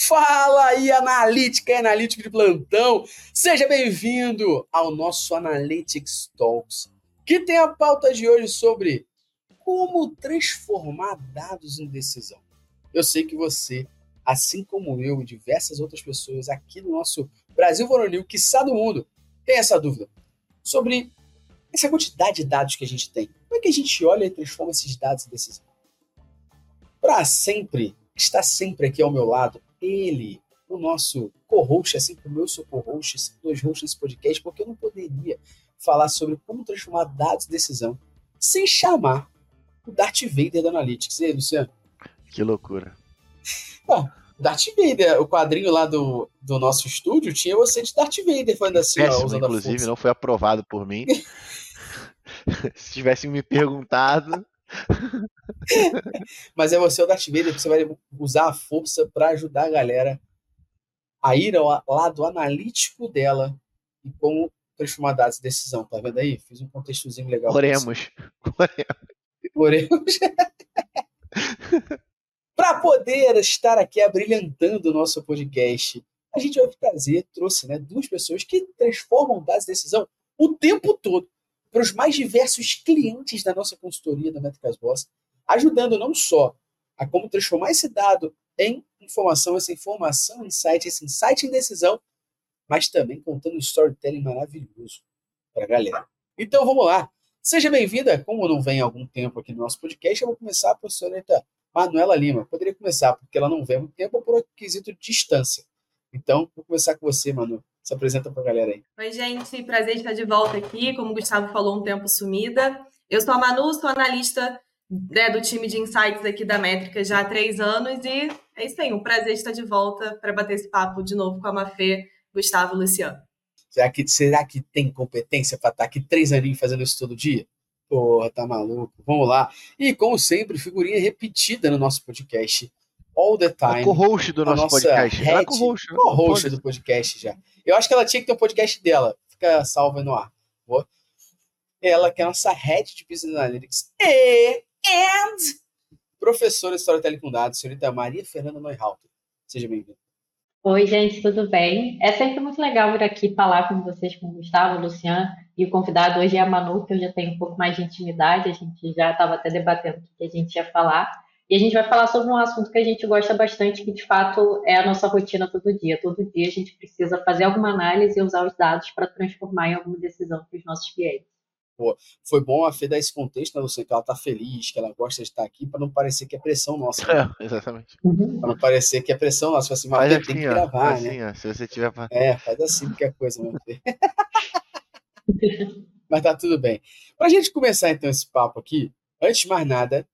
Fala aí, analítica e analítico de plantão! Seja bem-vindo ao nosso Analytics Talks, que tem a pauta de hoje sobre como transformar dados em decisão. Eu sei que você, assim como eu e diversas outras pessoas aqui no nosso Brasil Voronil, que está do mundo, tem essa dúvida sobre essa quantidade de dados que a gente tem. Como é que a gente olha e transforma esses dados em decisão? Para sempre, está sempre aqui ao meu lado, ele, o nosso co-host, assim como eu sou co-host, dois hosts desse podcast, porque eu não poderia falar sobre como transformar dados em decisão sem chamar o Darth Vader da Analytics. E aí, Luciano? Que loucura. Ah, Darth Vader, o quadrinho lá do, do nosso estúdio, tinha você de Darth Vader falando assim, Péssimo, ó, usando inclusive, não foi aprovado por mim. Se tivessem me perguntado, Mas é você o Darth Vader, você vai usar a força para ajudar a galera a ir ao lado analítico dela e como transformar dados em decisão. Tá vendo aí? Fiz um contextozinho legal. Oremos. Oremos. para poder estar aqui abrilhantando o nosso podcast, a gente vai trazer, trouxe né, duas pessoas que transformam dados em decisão o tempo todo para os mais diversos clientes da nossa consultoria da Métricas Boss, ajudando não só a como transformar esse dado em informação, essa informação em insight, esse insight em decisão, mas também contando um storytelling maravilhoso para a galera. Então vamos lá. Seja bem-vinda. Como não vem há algum tempo aqui no nosso podcast, eu vou começar por senhorita Manuela Lima. Poderia começar, porque ela não vem há muito tempo por requisito de distância. Então, vou começar com você, Manu. Se apresenta para a galera aí. Oi, gente. Prazer estar de volta aqui. Como o Gustavo falou, um tempo sumida. Eu sou a Manu, sou analista né, do time de insights aqui da Métrica já há três anos e é isso aí. Um prazer estar de volta para bater esse papo de novo com a Mafê, Gustavo e Luciano. Será que, será que tem competência para estar aqui três aninhos fazendo isso todo dia? Porra, tá maluco. Vamos lá. E, como sempre, figurinha repetida no nosso podcast all the time. A co-host do nosso podcast. Head, ela é co-host. Né? Co-host do podcast já. Eu acho que ela tinha que ter um podcast dela. Fica salva no ar. Boa. Ela que é a nossa head de Business Analytics e and professora de Storytelling com Dados, senhorita Maria Fernanda Neuhalter. Seja bem-vinda. Oi, gente, tudo bem? É sempre muito legal vir aqui falar com vocês, com o Gustavo, o Luciano, e o convidado hoje é a Manu, que eu já tenho um pouco mais de intimidade, a gente já estava até debatendo o que a gente ia falar. E a gente vai falar sobre um assunto que a gente gosta bastante, que de fato é a nossa rotina todo dia. Todo dia a gente precisa fazer alguma análise e usar os dados para transformar em alguma decisão para os nossos clientes. Pô, foi bom a Fê dar esse contexto, né, Luciano, que ela está feliz, que ela gosta de estar aqui, para não parecer que é pressão nossa. Né? É, exatamente. Uhum. Para não parecer que é pressão nossa. Assim, mas assim, tem que gravar, assim, né? Ó, se você tiver... É, faz assim que é coisa, né? mas tá tudo bem. Para a gente começar, então, esse papo aqui, antes de mais nada,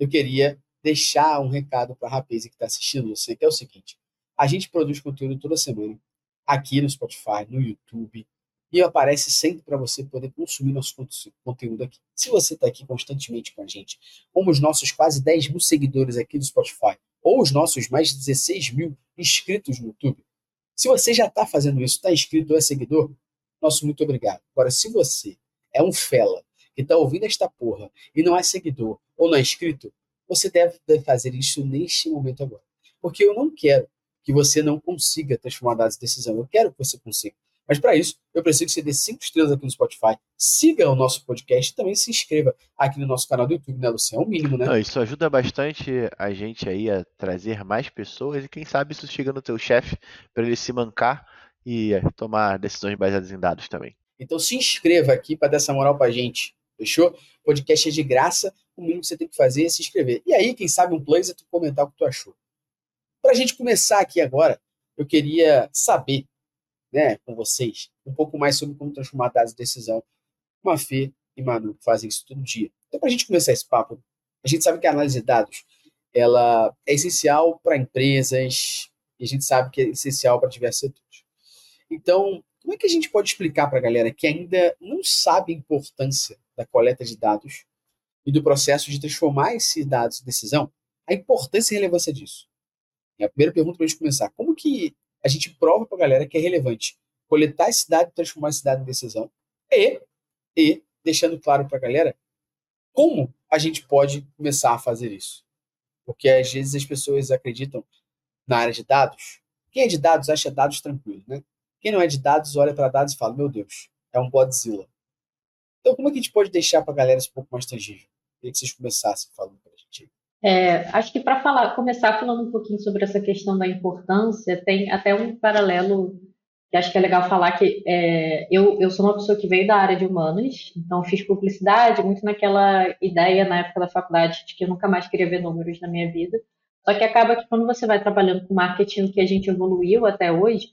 eu queria deixar um recado para a rapaz que está assistindo você, que é o seguinte: a gente produz conteúdo toda semana aqui no Spotify, no YouTube, e aparece sempre para você poder consumir nosso conteúdo aqui. Se você está aqui constantemente com a gente, como os nossos quase 10 mil seguidores aqui do Spotify, ou os nossos mais de 16 mil inscritos no YouTube, se você já está fazendo isso, está inscrito ou é seguidor, nosso muito obrigado. Agora, se você é um fela que está ouvindo esta porra e não é seguidor ou não é inscrito, você deve fazer isso neste momento agora. Porque eu não quero que você não consiga transformar dados em decisão. Eu quero que você consiga. Mas para isso, eu preciso que você dê cinco estrelas aqui no Spotify, siga o nosso podcast e também se inscreva aqui no nosso canal do YouTube, né, Luciano? É o mínimo, né? Não, isso ajuda bastante a gente aí a trazer mais pessoas e quem sabe isso chega no teu chefe para ele se mancar e tomar decisões baseadas em dados também. Então se inscreva aqui para dar essa moral para a gente. Fechou? O podcast é de graça, o mínimo que você tem que fazer é se inscrever. E aí, quem sabe um plus é tu comentar o que tu achou. Para a gente começar aqui agora, eu queria saber, né, com vocês, um pouco mais sobre como transformar dados em decisão. Mafê e Manu fazem isso todo dia. Então, para a gente começar esse papo, a gente sabe que a análise de dados ela é essencial para empresas e a gente sabe que é essencial para diversos setores. Então, como é que a gente pode explicar para a galera que ainda não sabe a importância da coleta de dados e do processo de transformar esses dados em decisão, a importância e relevância disso? É a primeira pergunta para a gente começar. Como que a gente prova para a galera que é relevante coletar esse dado e transformar esse dado em decisão? E, e deixando claro para a galera como a gente pode começar a fazer isso. Porque às vezes as pessoas acreditam na área de dados, quem é de dados acha dados tranquilo, né? Quem não é de dados olha para dados e fala, meu Deus, é um Godzilla. Então, como é que a gente pode deixar para a galera isso um pouco mais tangível? Queria que vocês começassem falando para a gente. É, acho que para falar, começar falando um pouquinho sobre essa questão da importância, tem até um paralelo que acho que é legal falar que é, eu, eu sou uma pessoa que veio da área de humanos, então fiz publicidade muito naquela ideia na época da faculdade de que eu nunca mais queria ver números na minha vida. Só que acaba que quando você vai trabalhando com marketing, que a gente evoluiu até hoje,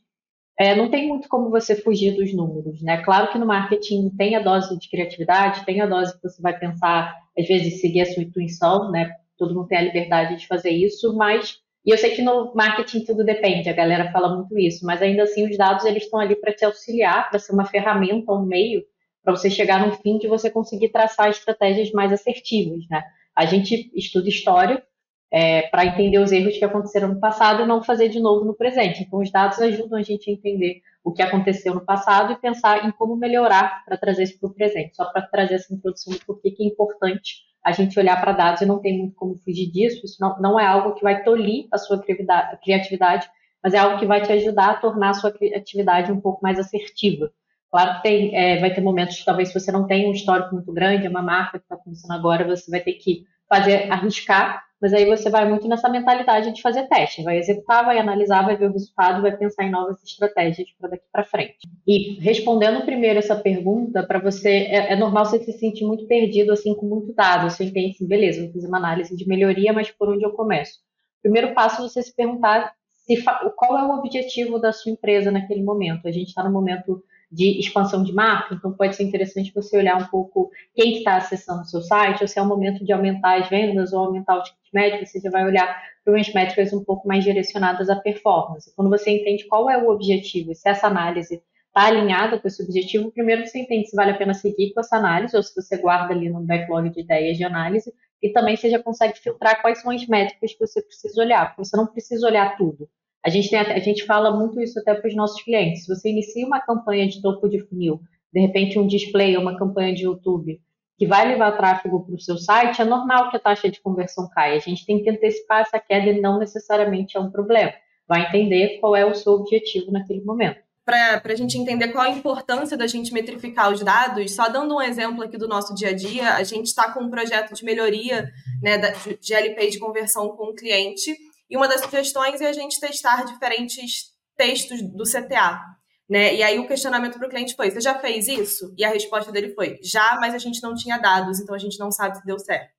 é, não tem muito como você fugir dos números, né? Claro que no marketing tem a dose de criatividade, tem a dose que você vai pensar, às vezes, seguir a sua intuição, né? Todo mundo tem a liberdade de fazer isso, mas e eu sei que no marketing tudo depende, a galera fala muito isso, mas ainda assim os dados eles estão ali para te auxiliar, para ser uma ferramenta, um meio para você chegar no fim de você conseguir traçar estratégias mais assertivas, né? A gente estuda história é, para entender os erros que aconteceram no passado e não fazer de novo no presente. Então os dados ajudam a gente a entender o que aconteceu no passado e pensar em como melhorar para trazer isso para o presente. Só para trazer essa introdução do porquê que é importante a gente olhar para dados e não tem muito como fugir disso. Isso não, não é algo que vai tolir a sua criatividade, mas é algo que vai te ajudar a tornar a sua criatividade um pouco mais assertiva. Claro que tem, é, vai ter momentos que talvez você não tenha um histórico muito grande, é uma marca que está começando agora, você vai ter que fazer, arriscar, mas aí você vai muito nessa mentalidade de fazer teste, vai executar, vai analisar, vai ver o resultado, vai pensar em novas estratégias para daqui para frente. E respondendo primeiro essa pergunta, para você é, é, normal você se sentir muito perdido assim com muito dado. Você entende assim, beleza, vou fazer uma análise de melhoria, mas por onde eu começo? Primeiro passo é você se perguntar se, qual é o objetivo da sua empresa naquele momento. A gente está no momento de expansão de marca, então pode ser interessante você olhar um pouco quem está acessando o seu site, ou se é o momento de aumentar as vendas ou aumentar o ticket médio, você já vai olhar para umas métricas um pouco mais direcionadas à performance. Quando você entende qual é o objetivo, se essa análise está alinhada com esse objetivo, primeiro você entende se vale a pena seguir com essa análise ou se você guarda ali no backlog de ideias de análise, e também você já consegue filtrar quais são as métricas que você precisa olhar, porque você não precisa olhar tudo. A gente, tem, a gente fala muito isso até para os nossos clientes. Se você inicia uma campanha de topo de funil, de repente um display, uma campanha de YouTube, que vai levar tráfego para o seu site, é normal que a taxa de conversão caia. A gente tem que antecipar essa queda e não necessariamente é um problema. Vai entender qual é o seu objetivo naquele momento. Para a gente entender qual a importância da gente metrificar os dados, só dando um exemplo aqui do nosso dia a dia, a gente está com um projeto de melhoria né, de LP de conversão com o cliente e uma das sugestões é a gente testar diferentes textos do CTA. Né? E aí o questionamento para o cliente foi: você já fez isso? E a resposta dele foi: já, mas a gente não tinha dados, então a gente não sabe se deu certo.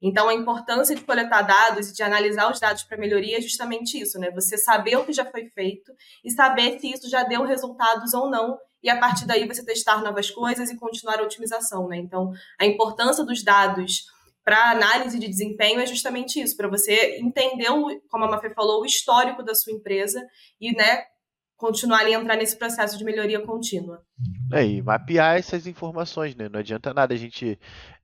Então a importância de coletar dados e de analisar os dados para melhoria é justamente isso, né? Você saber o que já foi feito e saber se isso já deu resultados ou não, e a partir daí você testar novas coisas e continuar a otimização, né? Então a importância dos dados para análise de desempenho é justamente isso, para você entender, o, como a Mafê falou, o histórico da sua empresa e, né, continuar a entrar nesse processo de melhoria contínua. É, e mapear essas informações, né? Não adianta nada a gente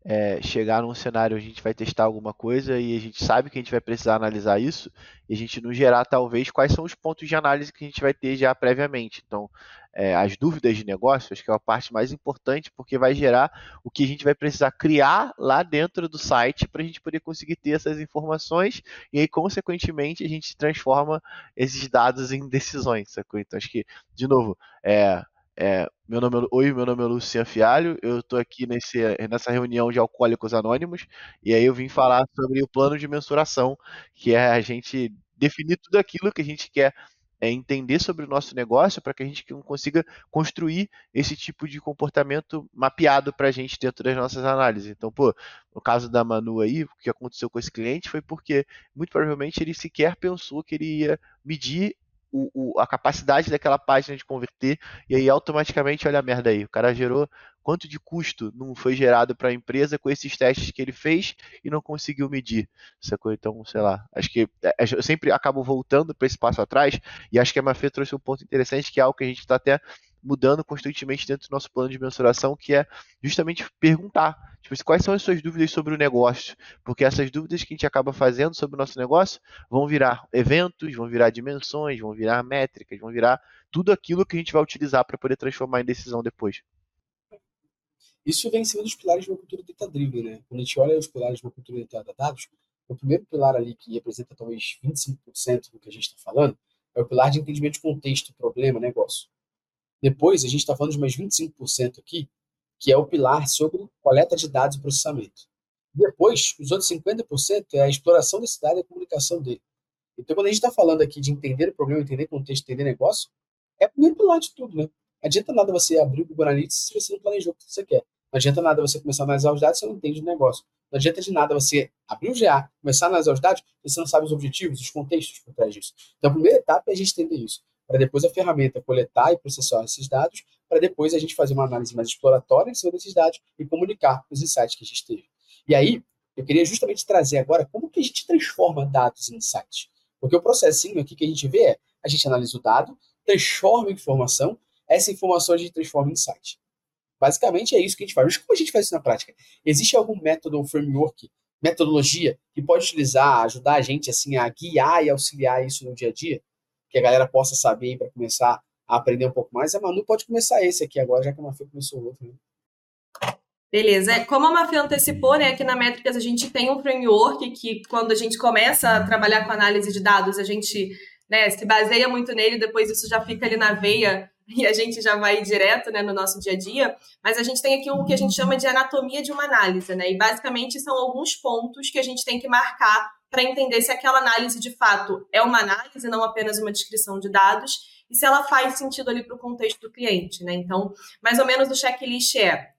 é, chegar num cenário a gente vai testar alguma coisa e a gente sabe que a gente vai precisar analisar isso e a gente não gerar talvez quais são os pontos de análise que a gente vai ter já previamente. Então, é, as dúvidas de negócio, acho que é a parte mais importante, porque vai gerar o que a gente vai precisar criar lá dentro do site para a gente poder conseguir ter essas informações e aí, consequentemente, a gente transforma esses dados em decisões, sacou? Então, acho que, de novo, é, é, meu nome é, Oi, meu nome é Lucian Fialho, eu estou aqui nesse, nessa reunião de Alcoólicos Anônimos e aí eu vim falar sobre o plano de mensuração, que é a gente definir tudo aquilo que a gente quer é entender sobre o nosso negócio para que a gente consiga construir esse tipo de comportamento mapeado para a gente dentro das nossas análises. Então, pô, no caso da Manu aí, o que aconteceu com esse cliente foi porque muito provavelmente ele sequer pensou que ele ia medir o, o, a capacidade daquela página de converter, e aí automaticamente, olha a merda aí, o cara gerou quanto de custo não foi gerado para a empresa com esses testes que ele fez e não conseguiu medir, sacou? Então, sei lá, acho que é, é, eu sempre acabo voltando para esse passo atrás, e acho que a Mafê trouxe um ponto interessante, que é algo que a gente está até mudando constantemente dentro do nosso plano de mensuração, que é justamente perguntar tipo, quais são as suas dúvidas sobre o negócio, porque essas dúvidas que a gente acaba fazendo sobre o nosso negócio vão virar eventos, vão virar dimensões, vão virar métricas, vão virar tudo aquilo que a gente vai utilizar para poder transformar em decisão depois. Isso vem em cima dos pilares de uma cultura data-driven, né? Quando a gente olha os pilares de uma cultura data dados, o primeiro pilar ali, que representa talvez 25% do que a gente está falando, é o pilar de entendimento de contexto, problema, negócio. Depois, a gente está falando de mais 25% aqui, que é o pilar sobre coleta de dados e processamento. Depois, os outros 50% é a exploração desse dado e a comunicação dele. Então, quando a gente está falando aqui de entender o problema, entender contexto, entender negócio, é o primeiro pilar de tudo, né? Não adianta nada você abrir o Google Analytics se você não planejou o que você quer. Não adianta nada você começar a analisar os dados se você não entende o negócio. Não adianta de nada você abrir o GA, começar a analisar os dados, se você não sabe os objetivos, os contextos por trás disso. Então, a primeira etapa é a gente entender isso, para depois a ferramenta coletar e processar esses dados, para depois a gente fazer uma análise mais exploratória em cima desses dados e comunicar os insights que a gente teve. E aí, eu queria justamente trazer agora como que a gente transforma dados em insights. Porque o processinho aqui que a gente vê é, a gente analisa o dado, transforma informação, essa informação a gente transforma em insight. Basicamente é isso que a gente faz. Mas como a gente faz isso na prática? Existe algum método ou framework, metodologia, que pode utilizar, ajudar a gente assim a guiar e auxiliar isso no dia a dia? Que a galera possa saber para começar a aprender um pouco mais. A Manu pode começar esse aqui agora, já que a Mafia começou o outro. Né? Beleza. É, como a Mafia antecipou, né, aqui na Métricas a gente tem um framework que, quando a gente começa a trabalhar com análise de dados, a gente né, se baseia muito nele, depois isso já fica ali na veia e a gente já vai direto né, no nosso dia a dia. Mas a gente tem aqui o que a gente chama de anatomia de uma análise, né? E basicamente são alguns pontos que a gente tem que marcar para entender se aquela análise de fato é uma análise, não apenas uma descrição de dados, e se ela faz sentido ali para o contexto do cliente, né? Então, mais ou menos o checklist é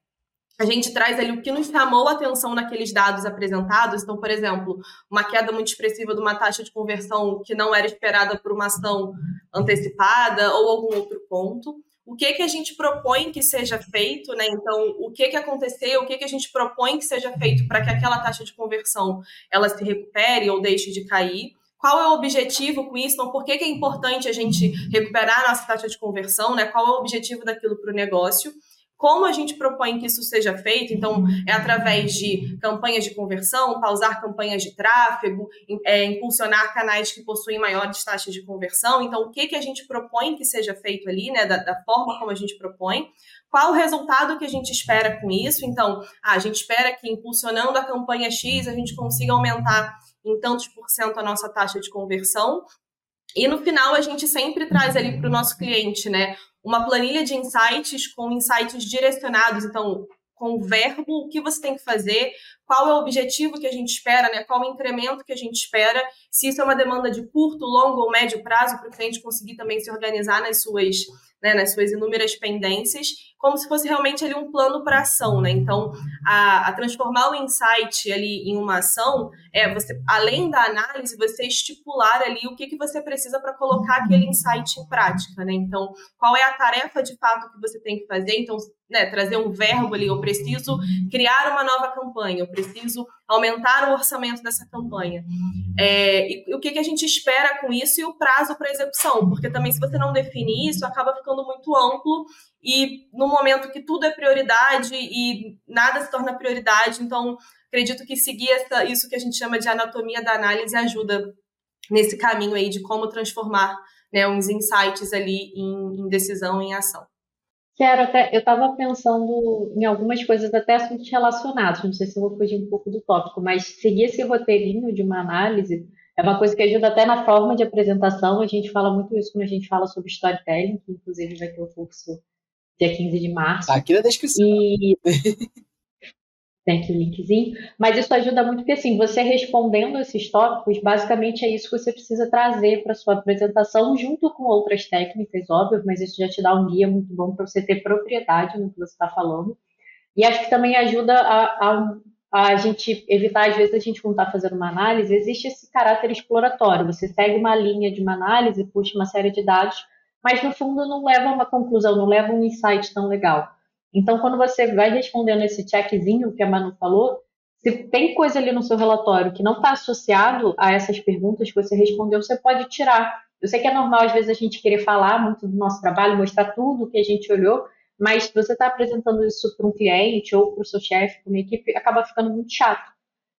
a gente traz ali o que nos chamou a atenção naqueles dados apresentados. Então, por exemplo, uma queda muito expressiva de uma taxa de conversão que não era esperada por uma ação antecipada ou algum outro ponto. O que que a gente propõe que seja feito, né? Então, o que que aconteceu, o que que a gente propõe que seja feito para que aquela taxa de conversão ela se recupere ou deixe de cair? Qual é o objetivo com isso? Então, por que, que é importante a gente recuperar a nossa taxa de conversão, né? Qual é o objetivo daquilo para o negócio? Como a gente propõe que isso seja feito? Então, é através de campanhas de conversão, pausar campanhas de tráfego, é, impulsionar canais que possuem maiores taxas de conversão. Então, o que, que a gente propõe que seja feito ali, né, da, da forma como a gente propõe? Qual o resultado que a gente espera com isso? Então, ah, a gente espera que impulsionando a campanha X a gente consiga aumentar em tantos por cento a nossa taxa de conversão. E no final a gente sempre traz ali para o nosso cliente, né, uma planilha de insights com insights direcionados, então com o verbo, o que você tem que fazer, qual é o objetivo que a gente espera, né? qual o incremento que a gente espera, se isso é uma demanda de curto, longo ou médio prazo, para o cliente conseguir também se organizar nas suas né, nas suas inúmeras pendências, como se fosse realmente ali um plano para ação, né? Então, a, a, transformar o insight ali em uma ação é você, além da análise, você estipular ali o que, que você precisa para colocar aquele insight em prática, né? Então, qual é a tarefa de fato que você tem que fazer? Então, né, trazer um verbo ali, eu preciso criar uma nova campanha, preciso aumentar o orçamento dessa campanha. É, e, e, o que, que a gente espera com isso e o prazo para execução, porque também se você não define isso, acaba ficando muito amplo e no momento que tudo é prioridade e nada se torna prioridade, então acredito que seguir essa, isso que a gente chama de anatomia da análise ajuda nesse caminho aí de como transformar né, uns insights ali em, em decisão, em ação. Quero até, eu estava pensando em algumas coisas até assuntos relacionados, não sei se eu vou fugir um pouco do tópico, mas seguir esse roteirinho de uma análise é uma coisa que ajuda até na forma de apresentação, a gente fala muito isso quando a gente fala sobre storytelling, que inclusive vai ter o curso dia 15 de março. Aqui na descrição. E tem aqui o linkzinho, mas isso ajuda muito porque assim, você respondendo esses tópicos, basicamente é isso que você precisa trazer para sua apresentação junto com outras técnicas, óbvio, mas isso já te dá um guia muito bom para você ter propriedade no que você está falando. E acho que também ajuda a, a, a, gente evitar, às vezes, a gente quando está fazendo uma análise, existe esse caráter exploratório. Você segue uma linha de uma análise, puxa uma série de dados, mas no fundo não leva a uma conclusão, não leva um insight tão legal. Então, quando você vai respondendo esse checkzinho que a Manu falou, se tem coisa ali no seu relatório que não está associado a essas perguntas que você respondeu, você pode tirar. Eu sei que é normal, às vezes, a gente querer falar muito do nosso trabalho, mostrar tudo que a gente olhou, mas se você está apresentando isso para um cliente ou para o seu chefe, para uma equipe, acaba ficando muito chato.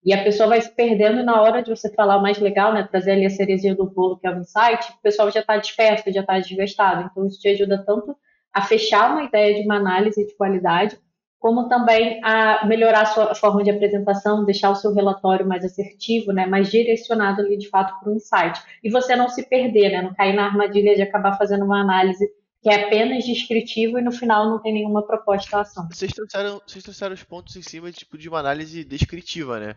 E a pessoa vai se perdendo e na hora de você falar o mais legal, né, trazer ali a cerezinha do bolo, que é o insight, o pessoal já está disperso, já está desgastado. Então, isso te ajuda tanto a fechar uma ideia de uma análise de qualidade, como também a melhorar a sua forma de apresentação, deixar o seu relatório mais assertivo, né, mais direcionado ali de fato para o insight. E você não se perder, né, não cair na armadilha de acabar fazendo uma análise que é apenas descritivo e no final não tem nenhuma proposta ação. Vocês trouxeram, vocês trouxeram os pontos em cima tipo, de uma análise descritiva, né?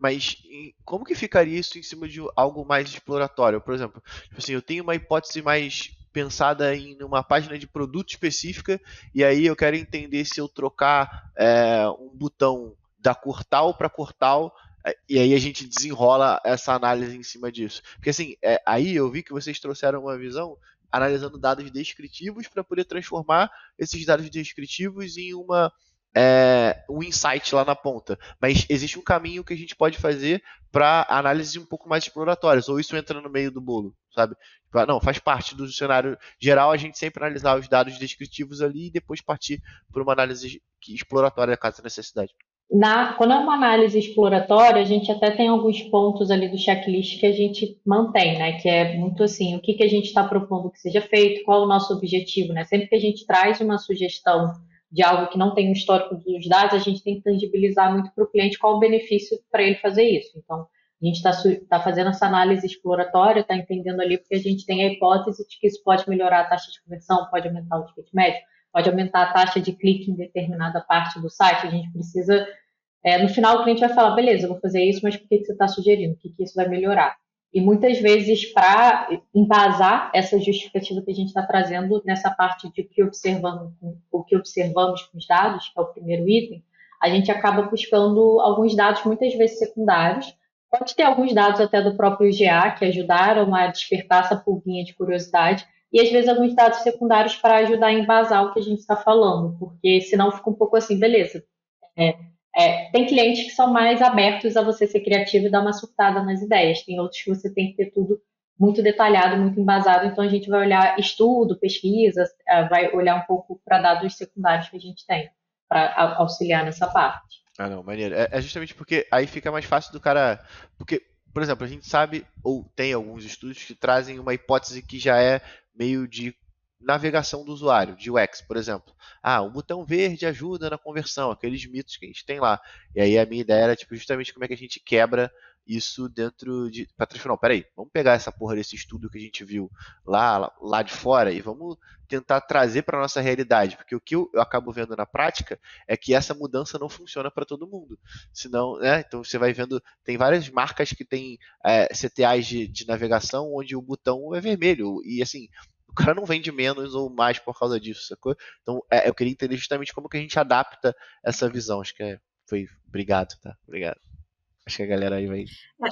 Mas como que ficaria isso em cima de algo mais exploratório? Por exemplo, tipo assim, eu tenho uma hipótese mais pensada em uma página de produto específica e aí eu quero entender se eu trocar é, um botão da cor tal para cor tal é, e aí a gente desenrola essa análise em cima disso. Porque assim, é, aí eu vi que vocês trouxeram uma visão analisando dados descritivos para poder transformar esses dados descritivos em uma é, um insight lá na ponta. Mas existe um caminho que a gente pode fazer para análises um pouco mais exploratórias, ou isso entra no meio do bolo, sabe? Tipo, ah, não, faz parte do cenário geral a gente sempre analisar os dados descritivos ali e depois partir para uma análise exploratória caso necessidade. Na, quando é uma análise exploratória, a gente até tem alguns pontos ali do checklist que a gente mantém, né? Que é muito assim, o que, que a gente está propondo que seja feito, qual o nosso objetivo, né? Sempre que a gente traz uma sugestão de algo que não tem um histórico dos dados, a gente tem que tangibilizar muito para o cliente qual o benefício para ele fazer isso. Então, a gente está tá fazendo essa análise exploratória, está entendendo ali porque a gente tem a hipótese de que isso pode melhorar a taxa de conversão, pode aumentar o ticket médio, pode aumentar a taxa de clique em determinada parte do site. A gente precisa, é, no final o cliente vai falar, beleza, eu vou fazer isso, mas por que, que você está sugerindo? O que, que isso vai melhorar? E muitas vezes, para embasar essa justificativa que a gente está trazendo nessa parte de que observamos, o que observamos com os dados, que é o primeiro item, a gente acaba buscando alguns dados muitas vezes secundários. Pode ter alguns dados até do próprio IGA que ajudaram a despertar essa pulguinha de curiosidade, e às vezes alguns dados secundários para ajudar a embasar o que a gente está falando, porque senão fica um pouco assim, beleza. É, é, tem clientes que são mais abertos a você ser criativo e dar uma surtada nas ideias, tem outros que você tem que ter tudo muito detalhado, muito embasado, então a gente vai olhar estudo, pesquisa, é, vai olhar um pouco para dados secundários que a gente tem, para auxiliar nessa parte. Ah, não, maneiro. É, é justamente porque aí fica mais fácil do cara. Porque, por exemplo, a gente sabe, ou tem alguns estudos que trazem uma hipótese que já é meio de navegação do usuário, de UX, por exemplo. Ah, o botão verde ajuda na conversão, aqueles mitos que a gente tem lá. E aí a minha ideia era tipo, justamente como é que a gente quebra isso dentro de. Para não, peraí, vamos pegar essa porra desse estudo que a gente viu lá, lá de fora e vamos tentar trazer para nossa realidade. Porque o que eu, eu, acabo vendo na prática é que essa mudança não funciona para todo mundo. Senão, né? Então você vai vendo, tem várias marcas que têm é, CTAs de, de navegação onde o botão é vermelho. E assim, o cara não vende menos ou mais por causa disso, sacou? Então, é, eu queria entender justamente como que a gente adapta essa visão. Acho que é, foi. Obrigado, tá? Obrigado. Acho que a galera aí vai.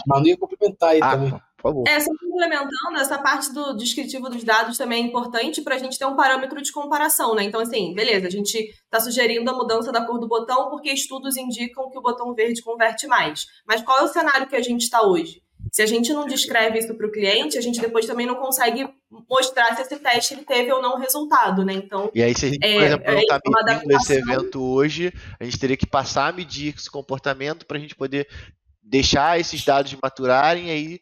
Manu ia complementar aí ah, também. Por favor. É, só complementando, essa parte do descritivo dos dados também é importante para a gente ter um parâmetro de comparação, né? Então, assim, beleza, a gente está sugerindo a mudança da cor do botão porque estudos indicam que o botão verde converte mais. Mas qual é o cenário que a gente está hoje? Se a gente não descreve isso para o cliente, a gente depois também não consegue mostrar se esse teste ele teve ou não resultado, né? Então. E aí, se a gente, por é, exemplo, não está é medindo esse evento hoje, a gente teria que passar a medir esse comportamento para a gente poder deixar esses dados maturarem e aí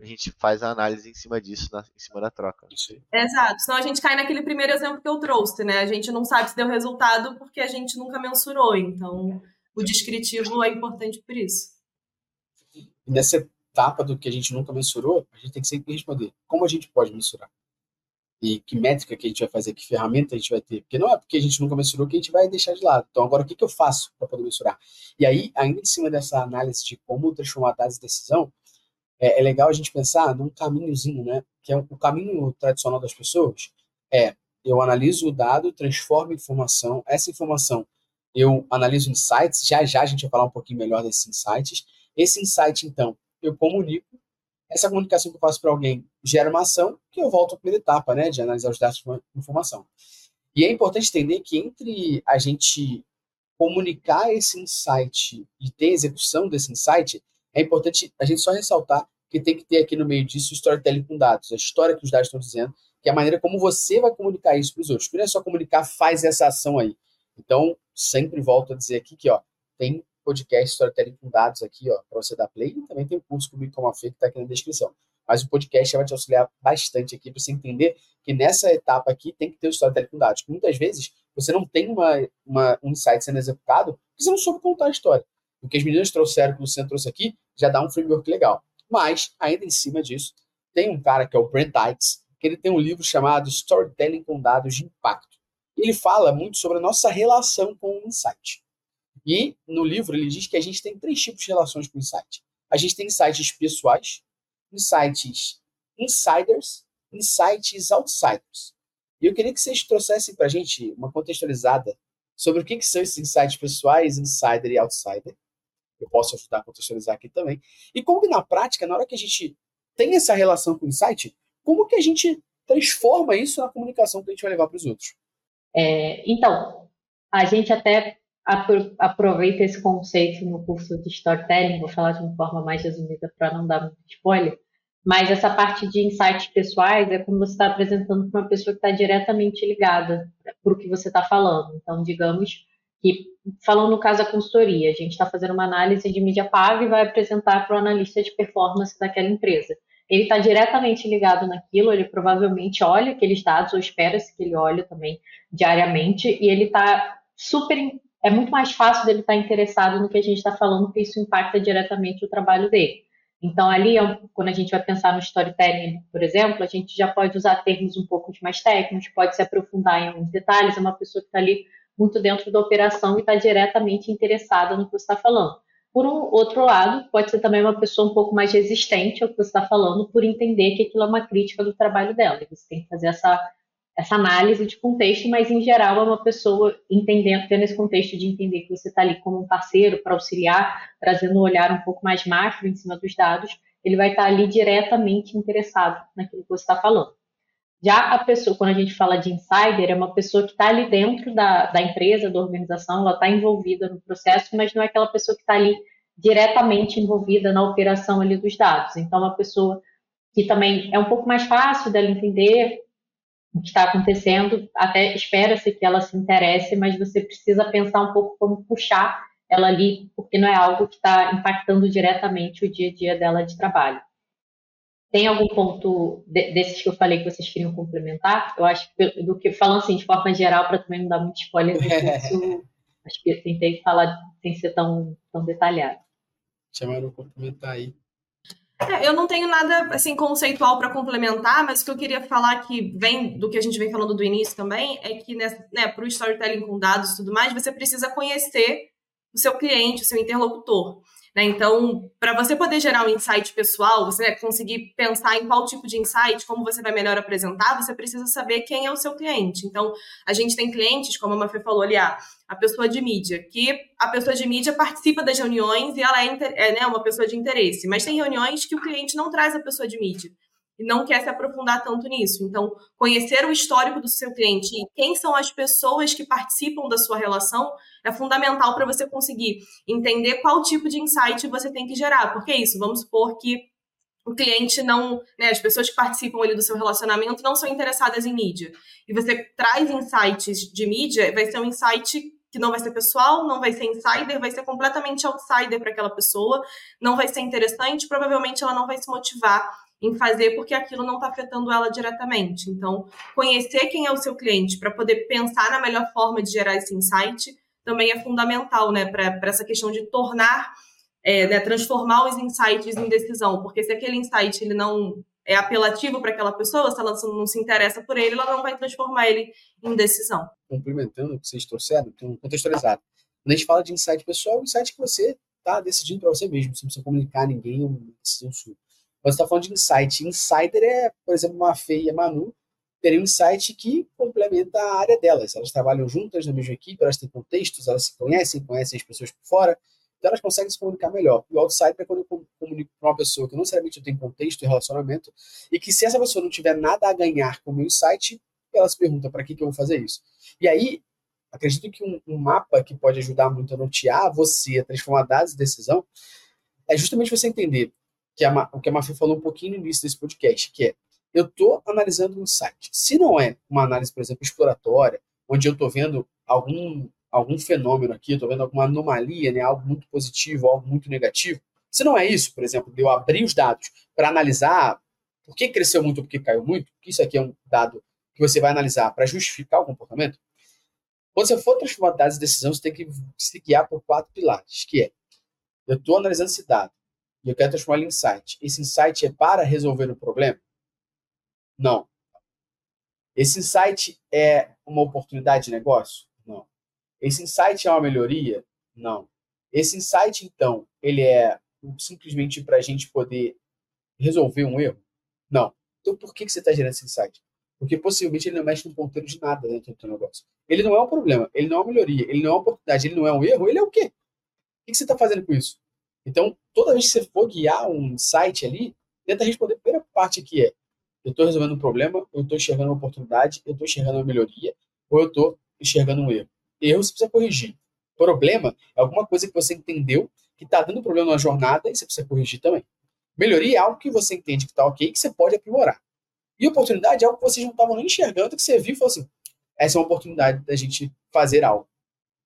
a gente faz a análise em cima disso, na, em cima da troca. Exato. Senão a gente cai naquele primeiro exemplo que eu trouxe, né? A gente não sabe se deu resultado porque a gente nunca mensurou. Então, o descritivo é importante por isso. Nessa etapa do que a gente nunca mensurou, a gente tem que sempre responder como a gente pode mensurar. E que métrica que a gente vai fazer, que ferramenta a gente vai ter. Porque não é porque a gente nunca mensurou que a gente vai deixar de lado. Então, agora, o que, que eu faço para poder mensurar? E aí, ainda em cima dessa análise de como transformar dados em decisão, é, é, legal a gente pensar num caminhozinho, né? Que é o, caminho tradicional das pessoas é eu analiso o dado, transformo informação, essa informação eu analiso insights, já já a gente vai falar um pouquinho melhor desses insights. Esse insight, então, eu comunico. Essa comunicação que eu faço para alguém gera uma ação que eu volto à primeira etapa, né, de analisar os dados de informação. E é importante entender que entre a gente comunicar esse insight e ter execução desse insight, é importante a gente só ressaltar que tem que ter aqui no meio disso storytelling com dados, a história que os dados estão dizendo, que é a maneira como você vai comunicar isso para os outros. Não é só comunicar, faz essa ação aí. Então, sempre volto a dizer aqui que ó, tem podcast Storytelling com dados aqui, ó, para você dar play. E também tem o curso comigo como a Fê, que está aqui na descrição. Mas o podcast vai te auxiliar bastante aqui para você entender que nessa etapa aqui tem que ter o Storytelling com dados. Muitas vezes você não tem uma, uma, um insight sendo executado, porque você não soube contar a história. O que as meninas trouxeram, que o Luciano trouxe aqui, já dá um framework legal. Mas, ainda em cima disso, tem um cara que é o Brent Dykes, que ele tem um livro chamado Storytelling com Dados de Impacto. Ele fala muito sobre a nossa relação com o insight. E no livro ele diz que a gente tem três tipos de relações com o insight. A gente tem insights pessoais, insights insiders, insights outsiders. E eu queria que vocês trouxessem para a gente uma contextualizada sobre o que, que são esses insights pessoais, insider e outsider. Eu posso ajudar a contextualizar aqui também. E como que na prática, na hora que a gente tem essa relação com o insight, como que a gente transforma isso na comunicação que a gente vai levar para os outros? É, então, a gente até aproveita esse conceito no curso de storytelling, vou falar de uma forma mais resumida para não dar muito spoiler, mas essa parte de insights pessoais é como você está apresentando para uma pessoa que está diretamente ligada para o que você está falando. Então, digamos que, falando no caso da consultoria, a gente está fazendo uma análise de mídia paga e vai apresentar para o analista de performance daquela empresa. Ele está diretamente ligado naquilo, ele provavelmente olha aqueles dados, ou espera-se que ele olhe também diariamente, e ele está super. É muito mais fácil dele estar interessado no que a gente está falando, porque isso impacta diretamente o trabalho dele. Então, ali, quando a gente vai pensar no storytelling, por exemplo, a gente já pode usar termos um pouco mais técnicos, pode se aprofundar em alguns detalhes. É uma pessoa que está ali muito dentro da operação e está diretamente interessada no que você está falando. Por um outro lado, pode ser também uma pessoa um pouco mais resistente ao que você está falando, por entender que aquilo é uma crítica do trabalho dela. Você tem que fazer essa essa análise de contexto, mas em geral é uma pessoa entendendo, tendo esse contexto de entender que você está ali como um parceiro para auxiliar, trazendo um olhar um pouco mais macro em cima dos dados, ele vai estar tá ali diretamente interessado naquilo que você está falando. Já a pessoa, quando a gente fala de insider, é uma pessoa que está ali dentro da, da empresa, da organização, ela está envolvida no processo, mas não é aquela pessoa que está ali diretamente envolvida na operação ali dos dados. Então, é uma pessoa que também é um pouco mais fácil dela entender, o que está acontecendo, até espera-se que ela se interesse, mas você precisa pensar um pouco como puxar ela ali, porque não é algo que está impactando diretamente o dia a dia dela de trabalho. Tem algum ponto de, desses que eu falei que vocês queriam complementar? Eu acho que, do que falando assim de forma geral, para também não dar muito spoiler do curso, acho que eu tentei falar sem ser tão, tão detalhado. Chamaram complementar aí. É, eu não tenho nada assim conceitual para complementar, mas o que eu queria falar que vem do que a gente vem falando do início também é que né, para o storytelling com dados e tudo mais, você precisa conhecer o seu cliente, o seu interlocutor. Né? Então, para você poder gerar um insight pessoal, você conseguir pensar em qual tipo de insight, como você vai melhor apresentar, você precisa saber quem é o seu cliente. Então, a gente tem clientes, como a Mafê falou ali, ah, a pessoa de mídia, que a pessoa de mídia participa das reuniões e ela é, é né, uma pessoa de interesse. Mas tem reuniões que o cliente não traz a pessoa de mídia e não quer se aprofundar tanto nisso. Então, conhecer o histórico do seu cliente e quem são as pessoas que participam da sua relação é fundamental para você conseguir entender qual tipo de insight você tem que gerar. Porque é isso, vamos supor que o cliente não, né, as pessoas que participam ali do seu relacionamento não são interessadas em mídia. E você traz insights de mídia, vai ser um insight que não vai ser pessoal, não vai ser insider, vai ser completamente outsider para aquela pessoa, não vai ser interessante, provavelmente ela não vai se motivar em fazer porque aquilo não está afetando ela diretamente. Então, conhecer quem é o seu cliente para poder pensar na melhor forma de gerar esse insight também é fundamental, né, para essa questão de tornar, é, né, transformar os insights em decisão, porque se aquele insight ele não é apelativo para aquela pessoa, se ela não se interessa por ele, ela não vai transformar ele em decisão. Complementando o que vocês trouxeram, contextualizado. Quando a gente fala de insight pessoal, é um insight que você está decidindo para você mesmo, você não precisa comunicar a ninguém uma decisão sua. Você está falando de insight, insider é, por exemplo, uma Fê e Manu teriam um insight que complementa a área delas. Elas trabalham juntas na mesma equipe, elas têm contextos, elas se conhecem, conhecem as pessoas por fora, então elas conseguem se comunicar melhor. E o outsider é quando eu comunico com uma pessoa que não necessariamente tem contexto e relacionamento, e que se essa pessoa não tiver nada a ganhar com o meu insight, ela se pergunta para que, que eu vou fazer isso. E aí, acredito que um, um mapa que pode ajudar muito a notear você, a transformar dados em decisão, é justamente você entender que a, o que a Mafia falou um pouquinho no início desse podcast, que é eu estou analisando um site. Se não é uma análise, por exemplo, exploratória, onde eu estou vendo algum, algum fenômeno aqui, estou vendo alguma anomalia, né, algo muito positivo, algo muito negativo, se não é isso, por exemplo, de eu abrir os dados para analisar por que cresceu muito ou por que caiu muito, porque isso aqui é um dado que você vai analisar para justificar o comportamento, Quando você for transformar dados em decisão, você tem que se guiar por quatro pilares, que é, eu estou analisando esse dado e eu quero transformar ele em insight. Esse insight é para resolver o problema? Não. Esse insight é uma oportunidade de negócio? Não. Esse insight é uma melhoria? Não. Esse insight, então, ele é simplesmente para a gente poder resolver um erro? Não. Então, por que, que você está gerando esse insight? Porque possivelmente ele não mexe no ponteiro de nada dentro do teu negócio. Ele não é um problema, ele não é uma melhoria, ele não é uma oportunidade, ele não é um erro, ele é o quê? O que, que você está fazendo com isso? Então, toda vez que você for guiar um site ali, tenta responder a primeira parte que é eu estou resolvendo um problema, eu estou enxergando uma oportunidade, eu estou enxergando uma melhoria, ou eu estou enxergando um erro. Erro você precisa corrigir. Problema é alguma coisa que você entendeu que está dando problema na jornada e você precisa corrigir também. Melhoria é algo que você entende que está ok, que você pode aprimorar. E oportunidade é algo que vocês não estavam nem enxergando, que você viu e falou assim: essa é uma oportunidade da gente fazer algo